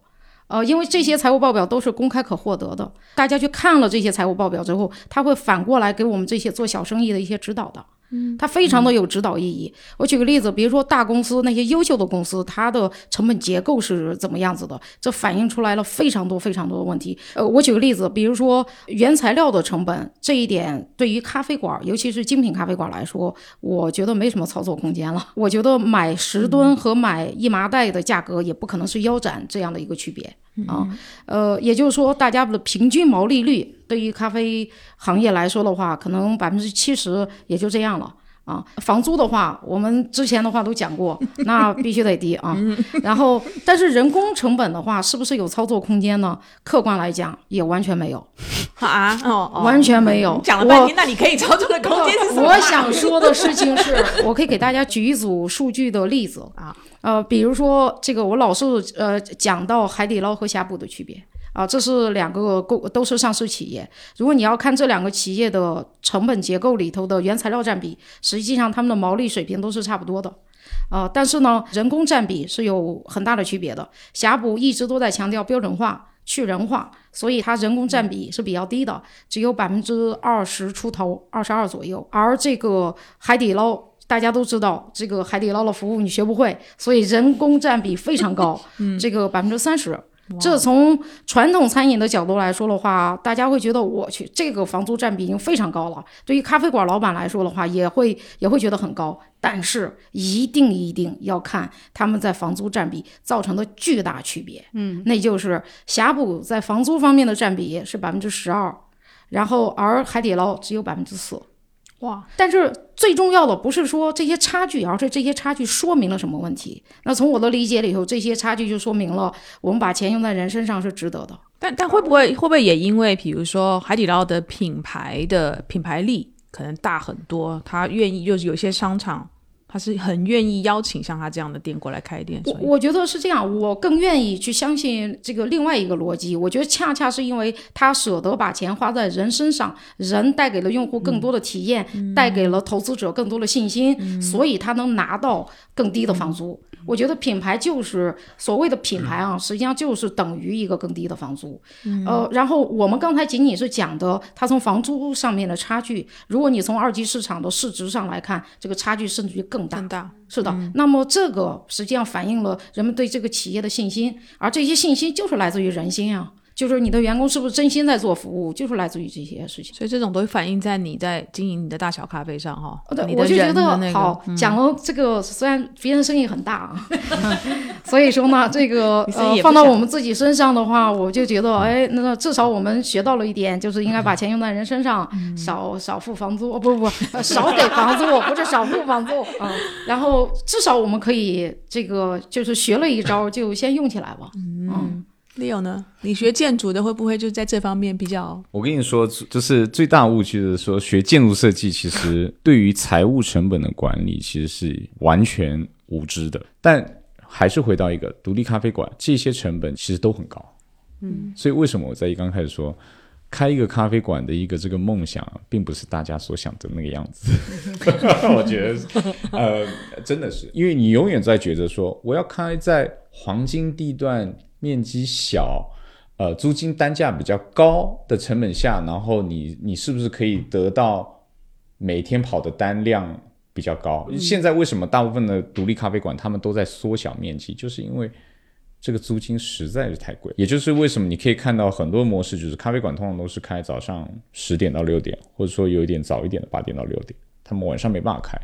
呃，因为这些财务报表都是公开可获得的，大家去看了这些财务报表之后，他会反过来给我们这些做小生意的一些指导的。嗯，它非常的有指导意义。我举个例子，比如说大公司那些优秀的公司，它的成本结构是怎么样子的？这反映出来了非常多非常多的问题。呃，我举个例子，比如说原材料的成本这一点，对于咖啡馆，尤其是精品咖啡馆来说，我觉得没什么操作空间了。我觉得买十吨和买一麻袋的价格也不可能是腰斩这样的一个区别啊。呃，也就是说，大家的平均毛利率。对于咖啡行业来说的话，可能百分之七十也就这样了啊。房租的话，我们之前的话都讲过，那必须得低啊。然后，但是人工成本的话，是不是有操作空间呢？客观来讲，也完全没有 啊，哦，完全没有。讲了半天，那你可以操作的空间是什么？我想说的事情是，我可以给大家举一组数据的例子啊，呃，比如说这个，我老是呃讲到海底捞和呷哺的区别。啊，这是两个公都是上市企业。如果你要看这两个企业的成本结构里头的原材料占比，实际上他们的毛利水平都是差不多的。啊，但是呢，人工占比是有很大的区别的。呷哺一直都在强调标准化、去人化，所以它人工占比是比较低的，只有百分之二十出头，二十二左右。而这个海底捞，大家都知道，这个海底捞的服务你学不会，所以人工占比非常高，这个百分之三十。这从传统餐饮的角度来说的话，大家会觉得我去这个房租占比已经非常高了。对于咖啡馆老板来说的话，也会也会觉得很高。但是一定一定要看他们在房租占比造成的巨大区别。嗯，那就是呷哺在房租方面的占比是百分之十二，然后而海底捞只有百分之四。哇！但是最重要的不是说这些差距，而是这些差距说明了什么问题？那从我的理解里头，这些差距就说明了我们把钱用在人身上是值得的。但但会不会会不会也因为，比如说海底捞的品牌的品牌力可能大很多，他愿意就是有些商场。他是很愿意邀请像他这样的店过来开店。我我觉得是这样，我更愿意去相信这个另外一个逻辑。我觉得恰恰是因为他舍得把钱花在人身上，人带给了用户更多的体验，带给了投资者更多的信心，所以他能拿到更低的房租。我觉得品牌就是所谓的品牌啊，实际上就是等于一个更低的房租。呃，然后我们刚才仅仅是讲的他从房租上面的差距。如果你从二级市场的市值上来看，这个差距甚至于更大。更大是的。那么这个实际上反映了人们对这个企业的信心，而这些信心就是来自于人心啊。就是你的员工是不是真心在做服务，就是来自于这些事情。所以这种都反映在你在经营你的大小咖啡上哈。对，我就觉得那个好嗯讲了这个，虽然别人生意很大啊，所以说呢，这个呃放到我们自己身上的话，我就觉得哎，那至少我们学到了一点，就是应该把钱用在人身上，嗯少少付房租，哦不不少给房租，不是少付房租 啊。然后至少我们可以这个就是学了一招，就先用起来吧。嗯 Leo 呢？你学建筑的会不会就在这方面比较？我跟你说，就是最大误区就是说，学建筑设计其实 对于财务成本的管理其实是完全无知的。但还是回到一个独立咖啡馆，这些成本其实都很高。嗯，所以为什么我在一刚开始说，开一个咖啡馆的一个这个梦想，并不是大家所想的那个样子。我觉得，呃，真的是，因为你永远在觉得说，我要开在黄金地段，面积小。呃，租金单价比较高的成本下，然后你你是不是可以得到每天跑的单量比较高？现在为什么大部分的独立咖啡馆他们都在缩小面积，就是因为这个租金实在是太贵。也就是为什么你可以看到很多模式，就是咖啡馆通常都是开早上十点到六点，或者说有一点早一点的八点到六点，他们晚上没办法开，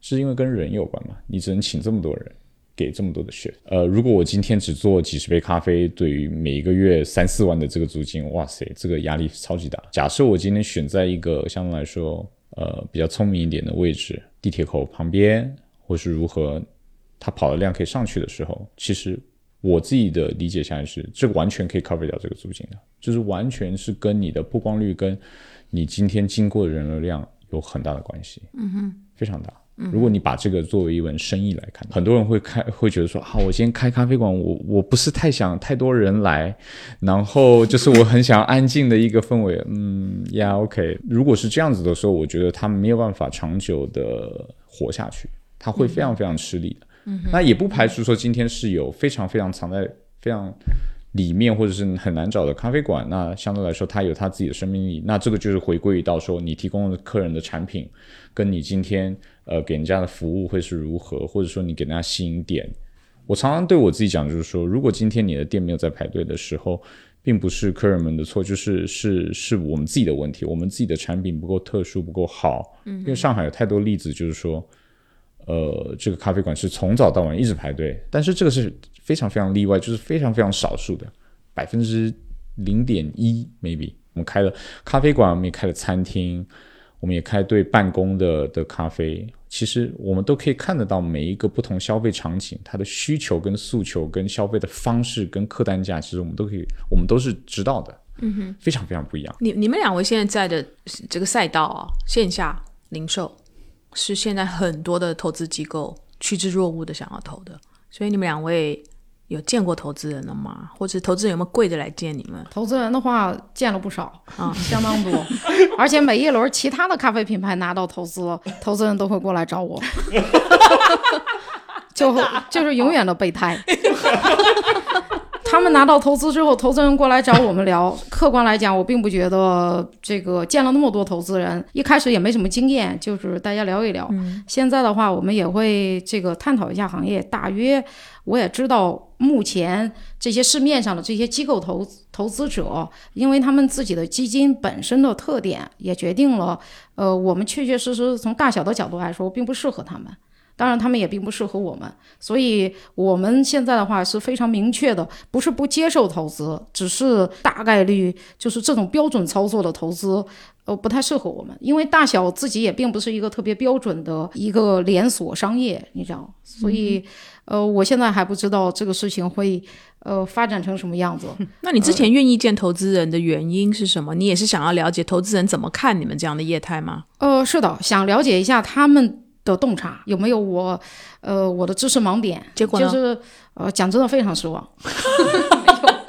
是因为跟人有关嘛？你只能请这么多人。给这么多的血，呃，如果我今天只做几十杯咖啡，对于每一个月三四万的这个租金，哇塞，这个压力超级大。假设我今天选在一个相对来说，呃，比较聪明一点的位置，地铁口旁边，或是如何，它跑的量可以上去的时候，其实我自己的理解下来是，这个完全可以 cover 掉这个租金的，就是完全是跟你的曝光率跟你今天经过的人流量有很大的关系，嗯哼，非常大。如果你把这个作为一门生意来看，很多人会开会觉得说啊，我今天开咖啡馆，我我不是太想太多人来，然后就是我很想要安静的一个氛围，嗯呀，OK。如果是这样子的时候，我觉得他们没有办法长久的活下去，他会非常非常吃力的。嗯，那也不排除说今天是有非常非常藏在非常。里面或者是很难找的咖啡馆，那相对来说它有它自己的生命力。那这个就是回归到说你提供的客人的产品，跟你今天呃给人家的服务会是如何，或者说你给人家吸引点。我常常对我自己讲，就是说，如果今天你的店没有在排队的时候，并不是客人们的错，就是是是我们自己的问题，我们自己的产品不够特殊，不够好。嗯，因为上海有太多例子，就是说，呃，这个咖啡馆是从早到晚一直排队，但是这个是。非常非常例外，就是非常非常少数的百分之零点一，maybe。我们开了咖啡馆，我们也开了餐厅，我们也开对办公的的咖啡。其实我们都可以看得到每一个不同消费场景，它的需求跟诉求跟消费的方式跟客单价，其实我们都可以，我们都是知道的。嗯哼，非常非常不一样。你你们两位现在在的这个赛道啊，线下零售是现在很多的投资机构趋之若鹜的想要投的，所以你们两位。有见过投资人了吗？或者投资人有没有跪着来见你们？投资人的话见了不少啊，相当多，而且每一轮其他的咖啡品牌拿到投资，投资人都会过来找我，就就是永远的备胎。他们拿到投资之后，投资人过来找我们聊。客观来讲，我并不觉得这个见了那么多投资人，一开始也没什么经验，就是大家聊一聊。现在的话，我们也会这个探讨一下行业，大约我也知道目前这些市面上的这些机构投投资者，因为他们自己的基金本身的特点，也决定了，呃，我们确确实实从大小的角度来说，并不适合他们。当然，他们也并不适合我们，所以我们现在的话是非常明确的，不是不接受投资，只是大概率就是这种标准操作的投资，呃，不太适合我们，因为大小自己也并不是一个特别标准的一个连锁商业，你知道，所以，呃，我现在还不知道这个事情会呃发展成什么样子。那你之前愿意见投资人的原因是什么？你也是想要了解投资人怎么看你们这样的业态吗？呃，是的，想了解一下他们。的洞察有没有我，呃，我的知识盲点？结果就是呃，讲真的非常失望，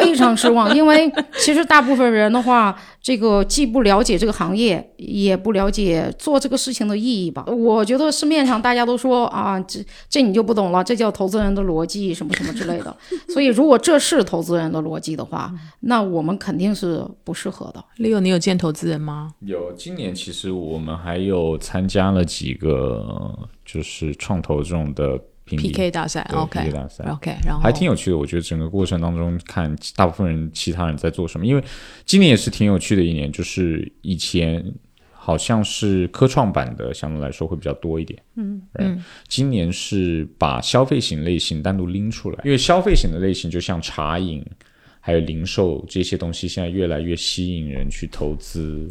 非常失望。因为其实大部分人的话，这个既不了解这个行业，也不了解做这个事情的意义吧。我觉得市面上大家都说啊，这这你就不懂了，这叫投资人的逻辑什么什么之类的。所以如果这是投资人的逻辑的话，那我们肯定是不适合的。Leo，你有见投资人吗？有，今年其实我们还有参加了几个就是创投这种的 PK 大赛，OK 大赛 OK，然后还挺有趣的。我觉得整个过程当中看大部分人其他人在做什么，因为今年也是挺有趣的一年，就是以前好像是科创板的相对来说会比较多一点，嗯嗯，今年是把消费型类型单独拎出来，因为消费型的类型就像茶饮。还有零售这些东西，现在越来越吸引人去投资，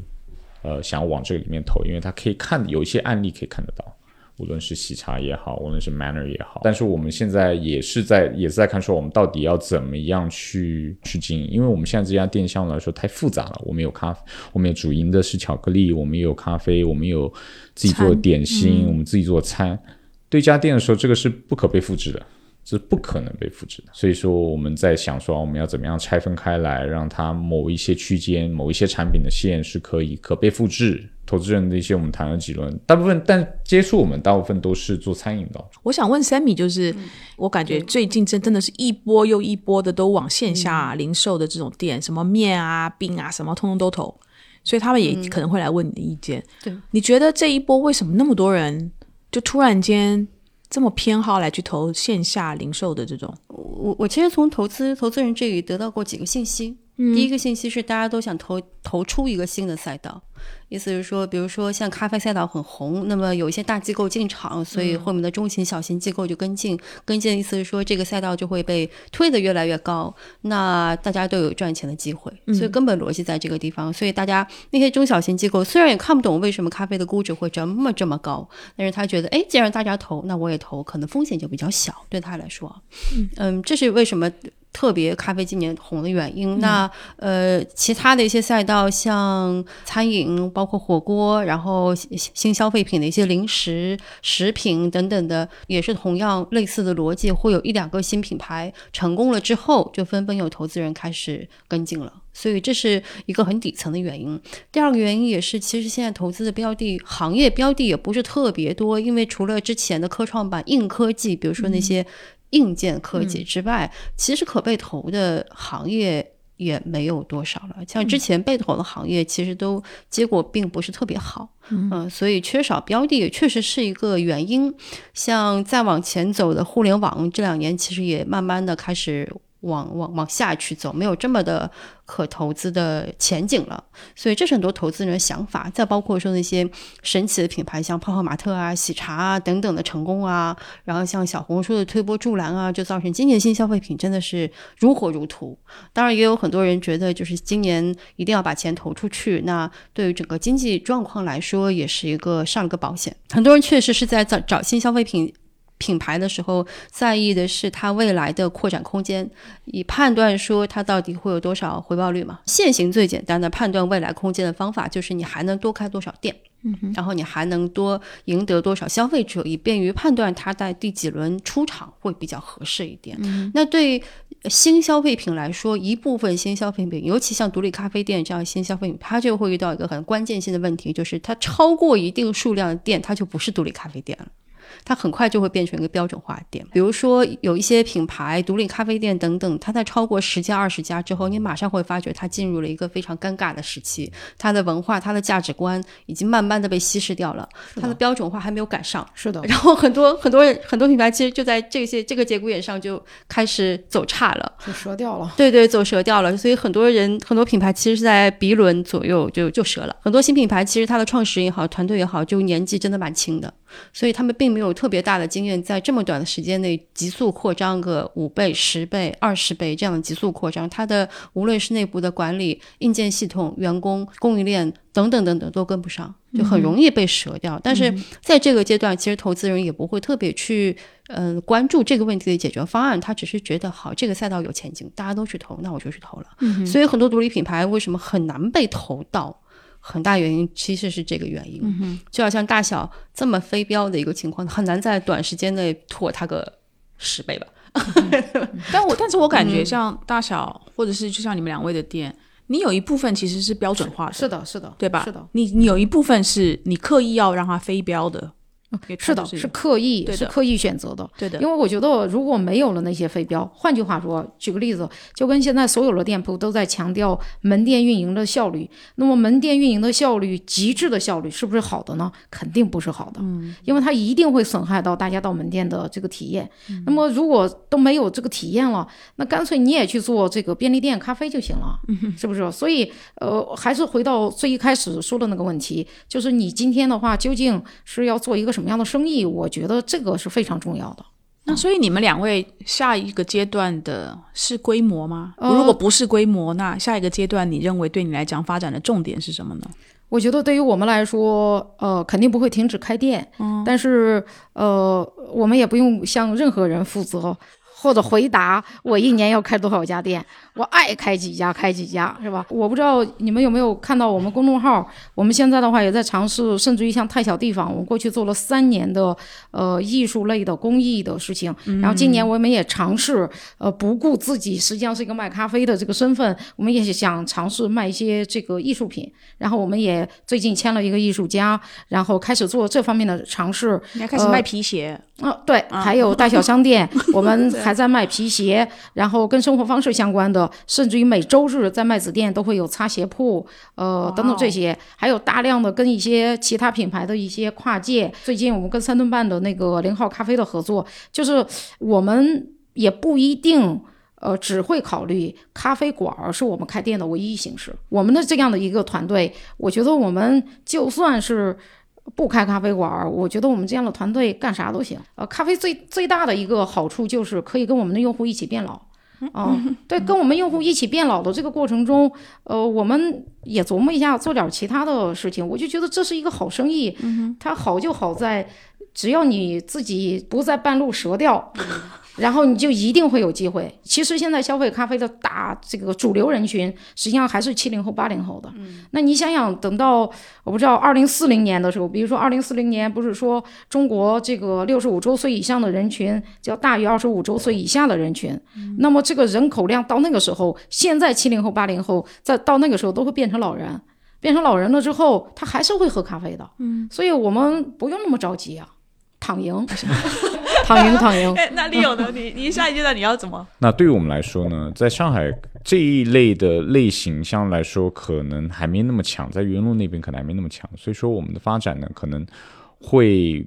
呃，想要往这个里面投，因为它可以看有一些案例可以看得到，无论是喜茶也好，无论是 Manner 也好。但是我们现在也是在也是在看说，我们到底要怎么样去去经营，因为我们现在这家店相对来说太复杂了。我们有咖啡，我们有主营的是巧克力，我们也有咖啡，我们有自己做点心，我们自己做餐。对一家店的时候，这个是不可被复制的。是不可能被复制的，所以说我们在想说，我们要怎么样拆分开来，让它某一些区间、某一些产品的线是可以可被复制。投资人的一些我们谈了几轮，大部分但接触我们大部分都是做餐饮的。我想问 Sammy，就是我感觉最近真真的是一波又一波的都往线下零售的这种店，什么面啊、冰啊，什么通通都投，所以他们也可能会来问你的意见。对，你觉得这一波为什么那么多人就突然间？这么偏好来去投线下零售的这种，我我其实从投资投资人这里得到过几个信息。第一个信息是大家都想投投出一个新的赛道。意思是说，比如说像咖啡赛道很红，那么有一些大机构进场，所以后面的中型、小型机构就跟进。跟进的意思是说，这个赛道就会被推得越来越高，那大家都有赚钱的机会。所以根本逻辑在这个地方。所以大家那些中小型机构虽然也看不懂为什么咖啡的估值会这么这么高，但是他觉得，哎，既然大家投，那我也投，可能风险就比较小，对他来说。嗯，这是为什么。特别咖啡今年红的原因，那呃，其他的一些赛道，像餐饮，包括火锅，然后新消费品的一些零食、食品等等的，也是同样类似的逻辑，会有一两个新品牌成功了之后，就纷纷有投资人开始跟进了，所以这是一个很底层的原因。第二个原因也是，其实现在投资的标的行业标的也不是特别多，因为除了之前的科创板硬科技，比如说那些。硬件科技之外，其实可被投的行业也没有多少了。像之前被投的行业，其实都结果并不是特别好，嗯，所以缺少标的也确实是一个原因。像再往前走的互联网，这两年其实也慢慢的开始。往往往下去走，没有这么的可投资的前景了，所以这是很多投资人的想法。再包括说那些神奇的品牌，像泡泡玛特啊、喜茶啊等等的成功啊，然后像小红书的推波助澜啊，就造成今年新消费品真的是如火如荼。当然，也有很多人觉得，就是今年一定要把钱投出去，那对于整个经济状况来说，也是一个上个保险。很多人确实是在找找新消费品。品牌的时候，在意的是它未来的扩展空间，以判断说它到底会有多少回报率嘛。现行最简单的判断未来空间的方法，就是你还能多开多少店，嗯，然后你还能多赢得多少消费者，以便于判断它在第几轮出场会比较合适一点。那对新消费品来说，一部分新消费品，尤其像独立咖啡店这样新消费品，它就会遇到一个很关键性的问题，就是它超过一定数量的店，它就不是独立咖啡店了。它很快就会变成一个标准化店，比如说有一些品牌、独立咖啡店等等，它在超过十家、二十家之后，你马上会发觉它进入了一个非常尴尬的时期，它的文化、它的价值观已经慢慢的被稀释掉了，它的标准化还没有赶上。是的，然后很多很多很多品牌其实就在这些这个节骨眼上就开始走差了，就折掉了。对对，走折掉了。所以很多人很多品牌其实是在 B 轮左右就就折了。很多新品牌其实它的创始人也好，团队也好，就年纪真的蛮轻的。所以他们并没有特别大的经验，在这么短的时间内急速扩张个五倍、十倍、二十倍这样的急速扩张，它的无论是内部的管理、硬件系统、员工、供应链等等等等都跟不上，就很容易被折掉。但是在这个阶段，其实投资人也不会特别去嗯关注这个问题的解决方案，他只是觉得好这个赛道有前景，大家都去投，那我就去投了。所以很多独立品牌为什么很难被投到？很大原因其实是这个原因，就好像大小这么飞镖的一个情况，很难在短时间内拓它个十倍吧。但我但是我感觉像大小，或者是就像你们两位的店，你有一部分其实是标准化的，是的，是的，对吧？是的，你你有一部分是你刻意要让它非标的，是的，是刻意，是刻意选择的。对的，因为我觉得如果没有了那些飞镖，换句话说，举个例子，就跟现在所有的店铺都在强调门店运营的效率，那么门店运营的效率，极致的效率是不是好的呢？肯定不是好的，嗯，因为它一定会损害到大家到门店的这个体验。那么如果都没有这个体验了，那干脆你也去做这个便利店咖啡就行了，是不是？所以，呃，还是回到最一开始说的那个问题，就是你今天的话，究竟是要做一个什么样的生意？我觉得这个是非常重要的。那所以你们两位下一个阶段的是规模吗？如果不是规模，那下一个阶段你认为对你来讲发展的重点是什么呢？我觉得对于我们来说，呃，肯定不会停止开店，嗯，但是呃，我们也不用向任何人负责。或者回答我一年要开多少家店，我爱开几家开几家，是吧？我不知道你们有没有看到我们公众号，我们现在的话也在尝试，甚至于像太小地方，我们过去做了三年的呃艺术类的公益的事情，然后今年我们也尝试呃不顾自己实际上是一个卖咖啡的这个身份，我们也想尝试卖一些这个艺术品，然后我们也最近签了一个艺术家，然后开始做这方面的尝试，你还开始卖皮鞋。啊，对，还有大小商店，我们还在卖皮鞋，然后跟生活方式相关的，甚至于每周日在麦子店都会有擦鞋铺，呃，等等这些，还有大量的跟一些其他品牌的一些跨界。最近我们跟三顿半的那个零号咖啡的合作，就是我们也不一定，呃，只会考虑咖啡馆是我们开店的唯一形式。我们的这样的一个团队，我觉得我们就算是。不开咖啡馆，我觉得我们这样的团队干啥都行。呃，咖啡最最大的一个好处就是可以跟我们的用户一起变老。啊，对，跟我们用户一起变老的这个过程中，呃，我们也琢磨一下做点其他的事情。我就觉得这是一个好生意。它好就好在，只要你自己不在半路折掉。然后你就一定会有机会。其实现在消费咖啡的大这个主流人群，实际上还是七零后、八零后的。嗯，那你想想，等到我不知道二零四零年的时候，比如说二零四零年，不是说中国这个六十五周岁以上的人群叫大于二十五周岁以下的人群，那么这个人口量到那个时候，现在七零后、八零后在到那个时候都会变成老人，变成老人了之后，他还是会喝咖啡的。嗯，所以我们不用那么着急啊，躺赢。躺赢，躺赢。那李勇呢？你你下一阶段你要怎么？那对于我们来说呢，在上海这一类的类型相对来说，可能还没那么强，在云路那边可能还没那么强，所以说我们的发展呢，可能会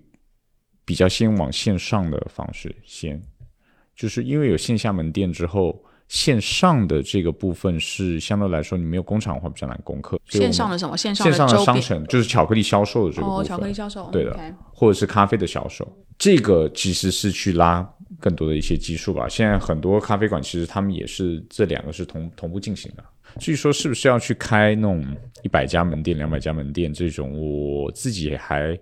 比较先往线上的方式先，就是因为有线下门店之后。线上的这个部分是相对来说，你没有工厂的话比较难攻克。线上的什么？线上线上的商城就是巧克力销售的这个部分。哦，巧克力销售，对的，或者是咖啡的销售，这个其实是去拉更多的一些基数吧。现在很多咖啡馆其实他们也是这两个是同同步进行的。至于说是不是要去开那种一百家门店、两百家门店这种，我自己还。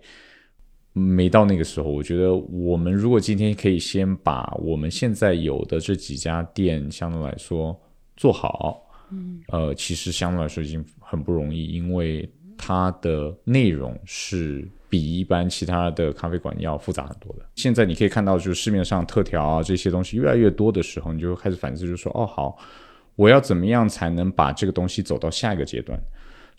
没到那个时候，我觉得我们如果今天可以先把我们现在有的这几家店相对来说做好，嗯，呃，其实相对来说已经很不容易，因为它的内容是比一般其他的咖啡馆要复杂很多的。现在你可以看到，就是市面上特调啊这些东西越来越多的时候，你就开始反思，就说哦好，我要怎么样才能把这个东西走到下一个阶段？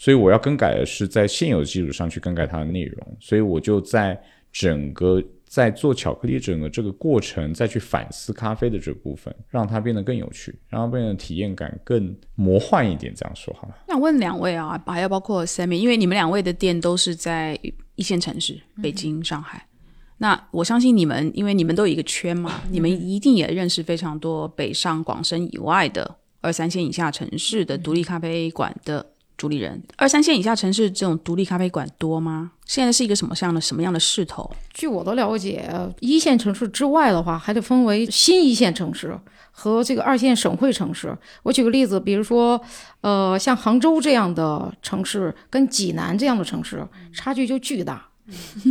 所以我要更改的是在现有的基础上去更改它的内容，所以我就在整个在做巧克力整个这个过程再去反思咖啡的这部分，让它变得更有趣，让它变得体验感更魔幻一点。这样说好了。那问两位啊，还要包括 Sammy，因为你们两位的店都是在一线城市，北京、上海。那我相信你们，因为你们都有一个圈嘛，你们一定也认识非常多北上广深以外的二三线以下城市的独立咖啡馆的。主理人，二三线以下城市这种独立咖啡馆多吗？现在是一个什么样的什么样的势头？据我的了解，一线城市之外的话，还得分为新一线城市和这个二线省会城市。我举个例子，比如说，呃，像杭州这样的城市跟济南这样的城市，差距就巨大。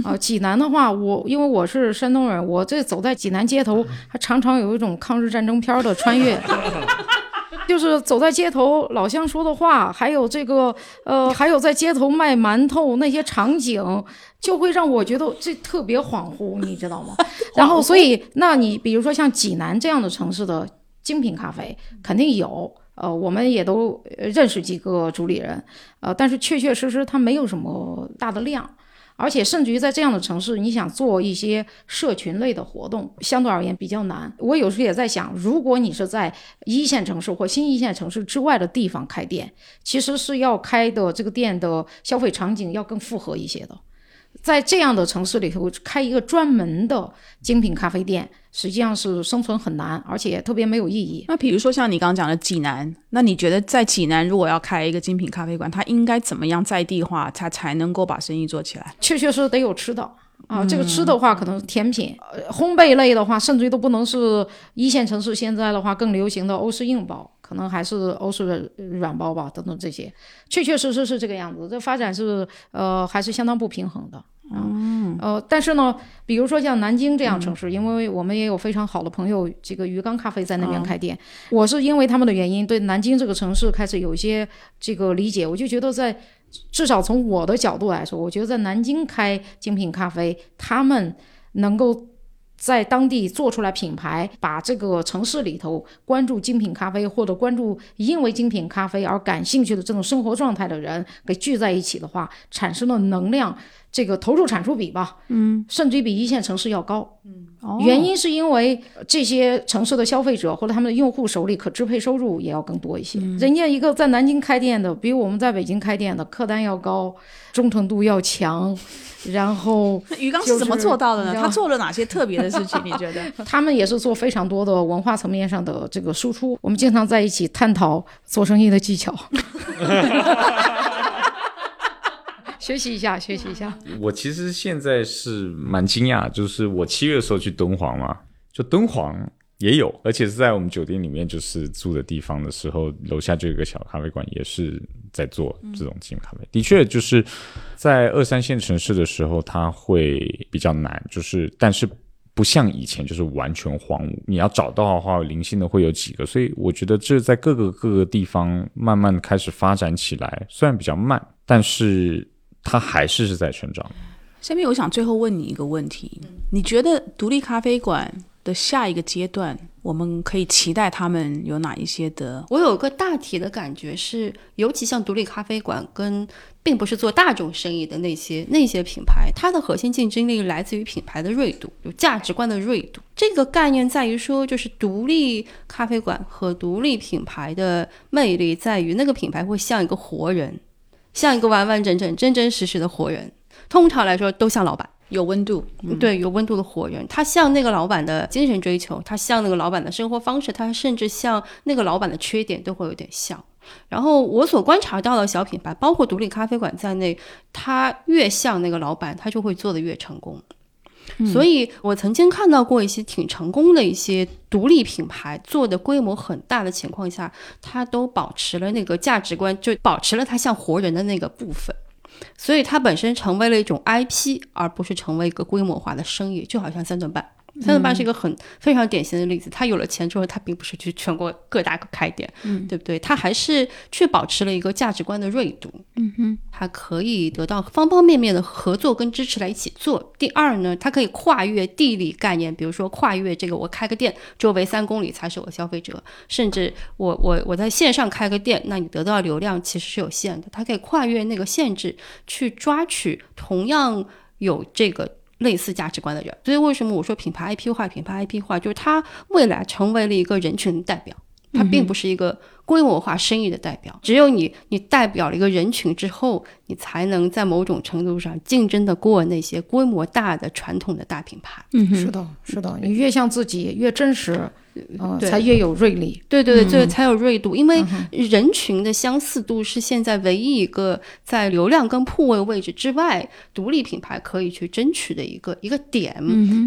啊，济南的话，我因为我是山东人，我这走在济南街头，还常常有一种抗日战争片的穿越。就是走在街头，老乡说的话，还有这个，呃，还有在街头卖馒头那些场景，就会让我觉得这特别恍惚，你知道吗？然后，所以，那你比如说像济南这样的城市的精品咖啡，肯定有，呃，我们也都认识几个主理人，呃，但是确确实实它没有什么大的量。而且甚至于在这样的城市，你想做一些社群类的活动，相对而言比较难。我有时候也在想，如果你是在一线城市或新一线城市之外的地方开店，其实是要开的这个店的消费场景要更复合一些的。在这样的城市里头开一个专门的精品咖啡店，实际上是生存很难，而且特别没有意义。那比如说像你刚刚讲的济南，那你觉得在济南如果要开一个精品咖啡馆，它应该怎么样在地化，它才能够把生意做起来？确确实实得有吃的啊，这个吃的话可能甜品、呃烘焙类的话，甚至于都不能是一线城市现在的话更流行的欧式硬包，可能还是欧式的软包吧，等等这些，确确实实是这个样子。这发展是呃还是相当不平衡的。嗯，呃，但是呢，比如说像南京这样城市，因为我们也有非常好的朋友，这个鱼缸咖啡在那边开店，我是因为他们的原因，对南京这个城市开始有一些这个理解，我就觉得在至少从我的角度来说，我觉得在南京开精品咖啡，他们能够。在当地做出来品牌，把这个城市里头关注精品咖啡或者关注因为精品咖啡而感兴趣的这种生活状态的人给聚在一起的话，产生的能量，这个投入产出比吧，嗯，甚至于比一线城市要高。嗯，原因是因为这些城市的消费者或者他们的用户手里可支配收入也要更多一些。人家一个在南京开店的，比我们在北京开店的客单要高，忠诚度要强。然后鱼缸是怎么做到的呢？他做了哪些特别的事情？你觉得？他们也是做非常多的文化层面上的这个输出。我们经常在一起探讨做生意的技巧，学习一下，学习一下。我其实现在是蛮惊讶，就是我七月的时候去敦煌嘛，就敦煌也有，而且是在我们酒店里面就是住的地方的时候，楼下就有个小咖啡馆，也是在做这种精品咖啡。的确，就是在二三线城市的时候，它会比较难，就是但是不像以前就是完全荒芜，你要找到的话，零星的会有几个。所以我觉得这在各个各个地方慢慢开始发展起来，虽然比较慢，但是它还是是在成长。下面我想最后问你一个问题：你觉得独立咖啡馆？的下一个阶段，我们可以期待他们有哪一些的？我有个大体的感觉是，尤其像独立咖啡馆跟并不是做大众生意的那些那些品牌，它的核心竞争力来自于品牌的锐度，有价值观的锐度。这个概念在于说，就是独立咖啡馆和独立品牌的魅力在于，那个品牌会像一个活人，像一个完完整整、真真实实的活人。通常来说，都像老板。有温度，对，有温度的活人，他像那个老板的精神追求，他像那个老板的生活方式，他甚至像那个老板的缺点都会有点像。然后我所观察到的小品牌，包括独立咖啡馆在内，他越像那个老板，他就会做得越成功。所以我曾经看到过一些挺成功的一些独立品牌，做的规模很大的情况下，他都保持了那个价值观，就保持了他像活人的那个部分。所以它本身成为了一种 IP，而不是成为一个规模化的生意，就好像三顿半。三顿半是一个很非常典型的例子。他有了钱之后，他并不是去全国各大开店，嗯，对不对？他还是去保持了一个价值观的锐度，嗯哼，他可以得到方方面面的合作跟支持来一起做。第二呢，他可以跨越地理概念，比如说跨越这个，我开个店周围三公里才是我消费者，甚至我我我在线上开个店，那你得到流量其实是有限的。他可以跨越那个限制，去抓取同样有这个。类似价值观的人，所以为什么我说品牌 IP 化？品牌 IP 化就是它未来成为了一个人群代表，它并不是一个规模化生意的代表。只有你，你代表了一个人群之后，你才能在某种程度上竞争的过那些规模大的传统的大品牌。嗯，是的，是的，你越像自己，越真实。嗯，才越有锐利。对对对，这才有锐度。因为人群的相似度是现在唯一一个在流量跟铺位位置之外，独立品牌可以去争取的一个一个点，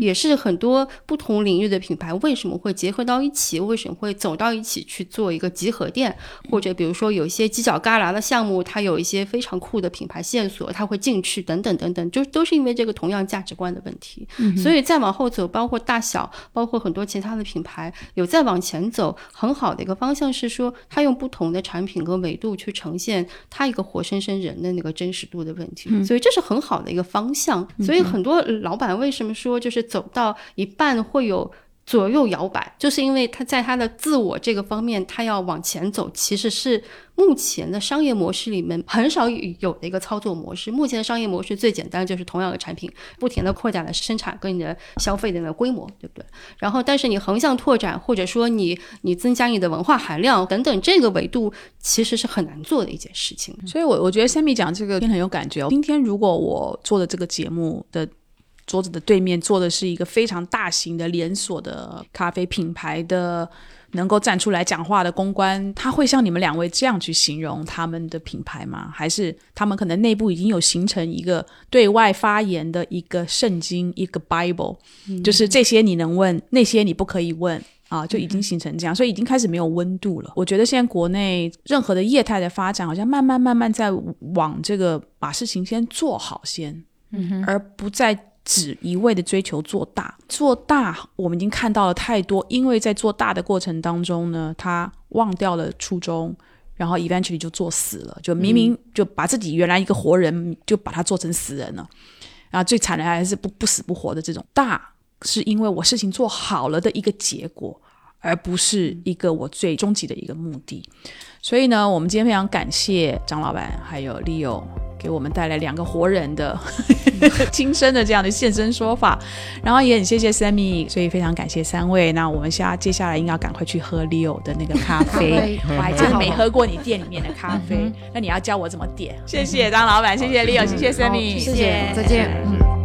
也是很多不同领域的品牌为什么会结合到一起，为什么会走到一起去做一个集合店，或者比如说有一些犄角旮旯的项目，它有一些非常酷的品牌线索，它会进去等等等等，就都是因为这个同样价值观的问题。所以再往后走，包括大小，包括很多其他的品牌。有再往前走，很好的一个方向是说，他用不同的产品跟维度去呈现他一个活生生人的那个真实度的问题，所以这是很好的一个方向。所以很多老板为什么说就是走到一半会有左右摇摆，就是因为他在他的自我这个方面，他要往前走，其实是目前的商业模式里面很少有的一个操作模式。目前的商业模式最简单就是同样的产品，不停的扩展了生产跟你的消费的那个规模，对不对？然后，但是你横向拓展，或者说你你增加你的文化含量等等，这个维度其实是很难做的一件事情。所以，我我觉得下面讲这个很有感觉。今天如果我做的这个节目的。桌子的对面坐的是一个非常大型的连锁的咖啡品牌的，能够站出来讲话的公关，他会像你们两位这样去形容他们的品牌吗？还是他们可能内部已经有形成一个对外发言的一个圣经，一个 Bible，就是这些你能问，那些你不可以问啊，就已经形成这样，所以已经开始没有温度了。我觉得现在国内任何的业态的发展，好像慢慢慢慢在往这个把事情先做好先，而不再。只一味的追求做大，做大，我们已经看到了太多。因为在做大的过程当中呢，他忘掉了初衷，然后 eventually 就做死了。就明明就把自己原来一个活人，就把他做成死人了。然后最惨的还是不不死不活的这种大，是因为我事情做好了的一个结果，而不是一个我最终极的一个目的。所以呢，我们今天非常感谢张老板还有 Leo 给我们带来两个活人的 亲身的这样的现身说法，然后也很谢谢 Sammy，所以非常感谢三位。那我们下接下来应该要赶快去喝 Leo 的那个咖啡，我还真的没喝过你店里面的咖啡，那你要教我怎么点？谢谢张老板，谢谢 Leo，谢谢 Sammy，谢谢，再见。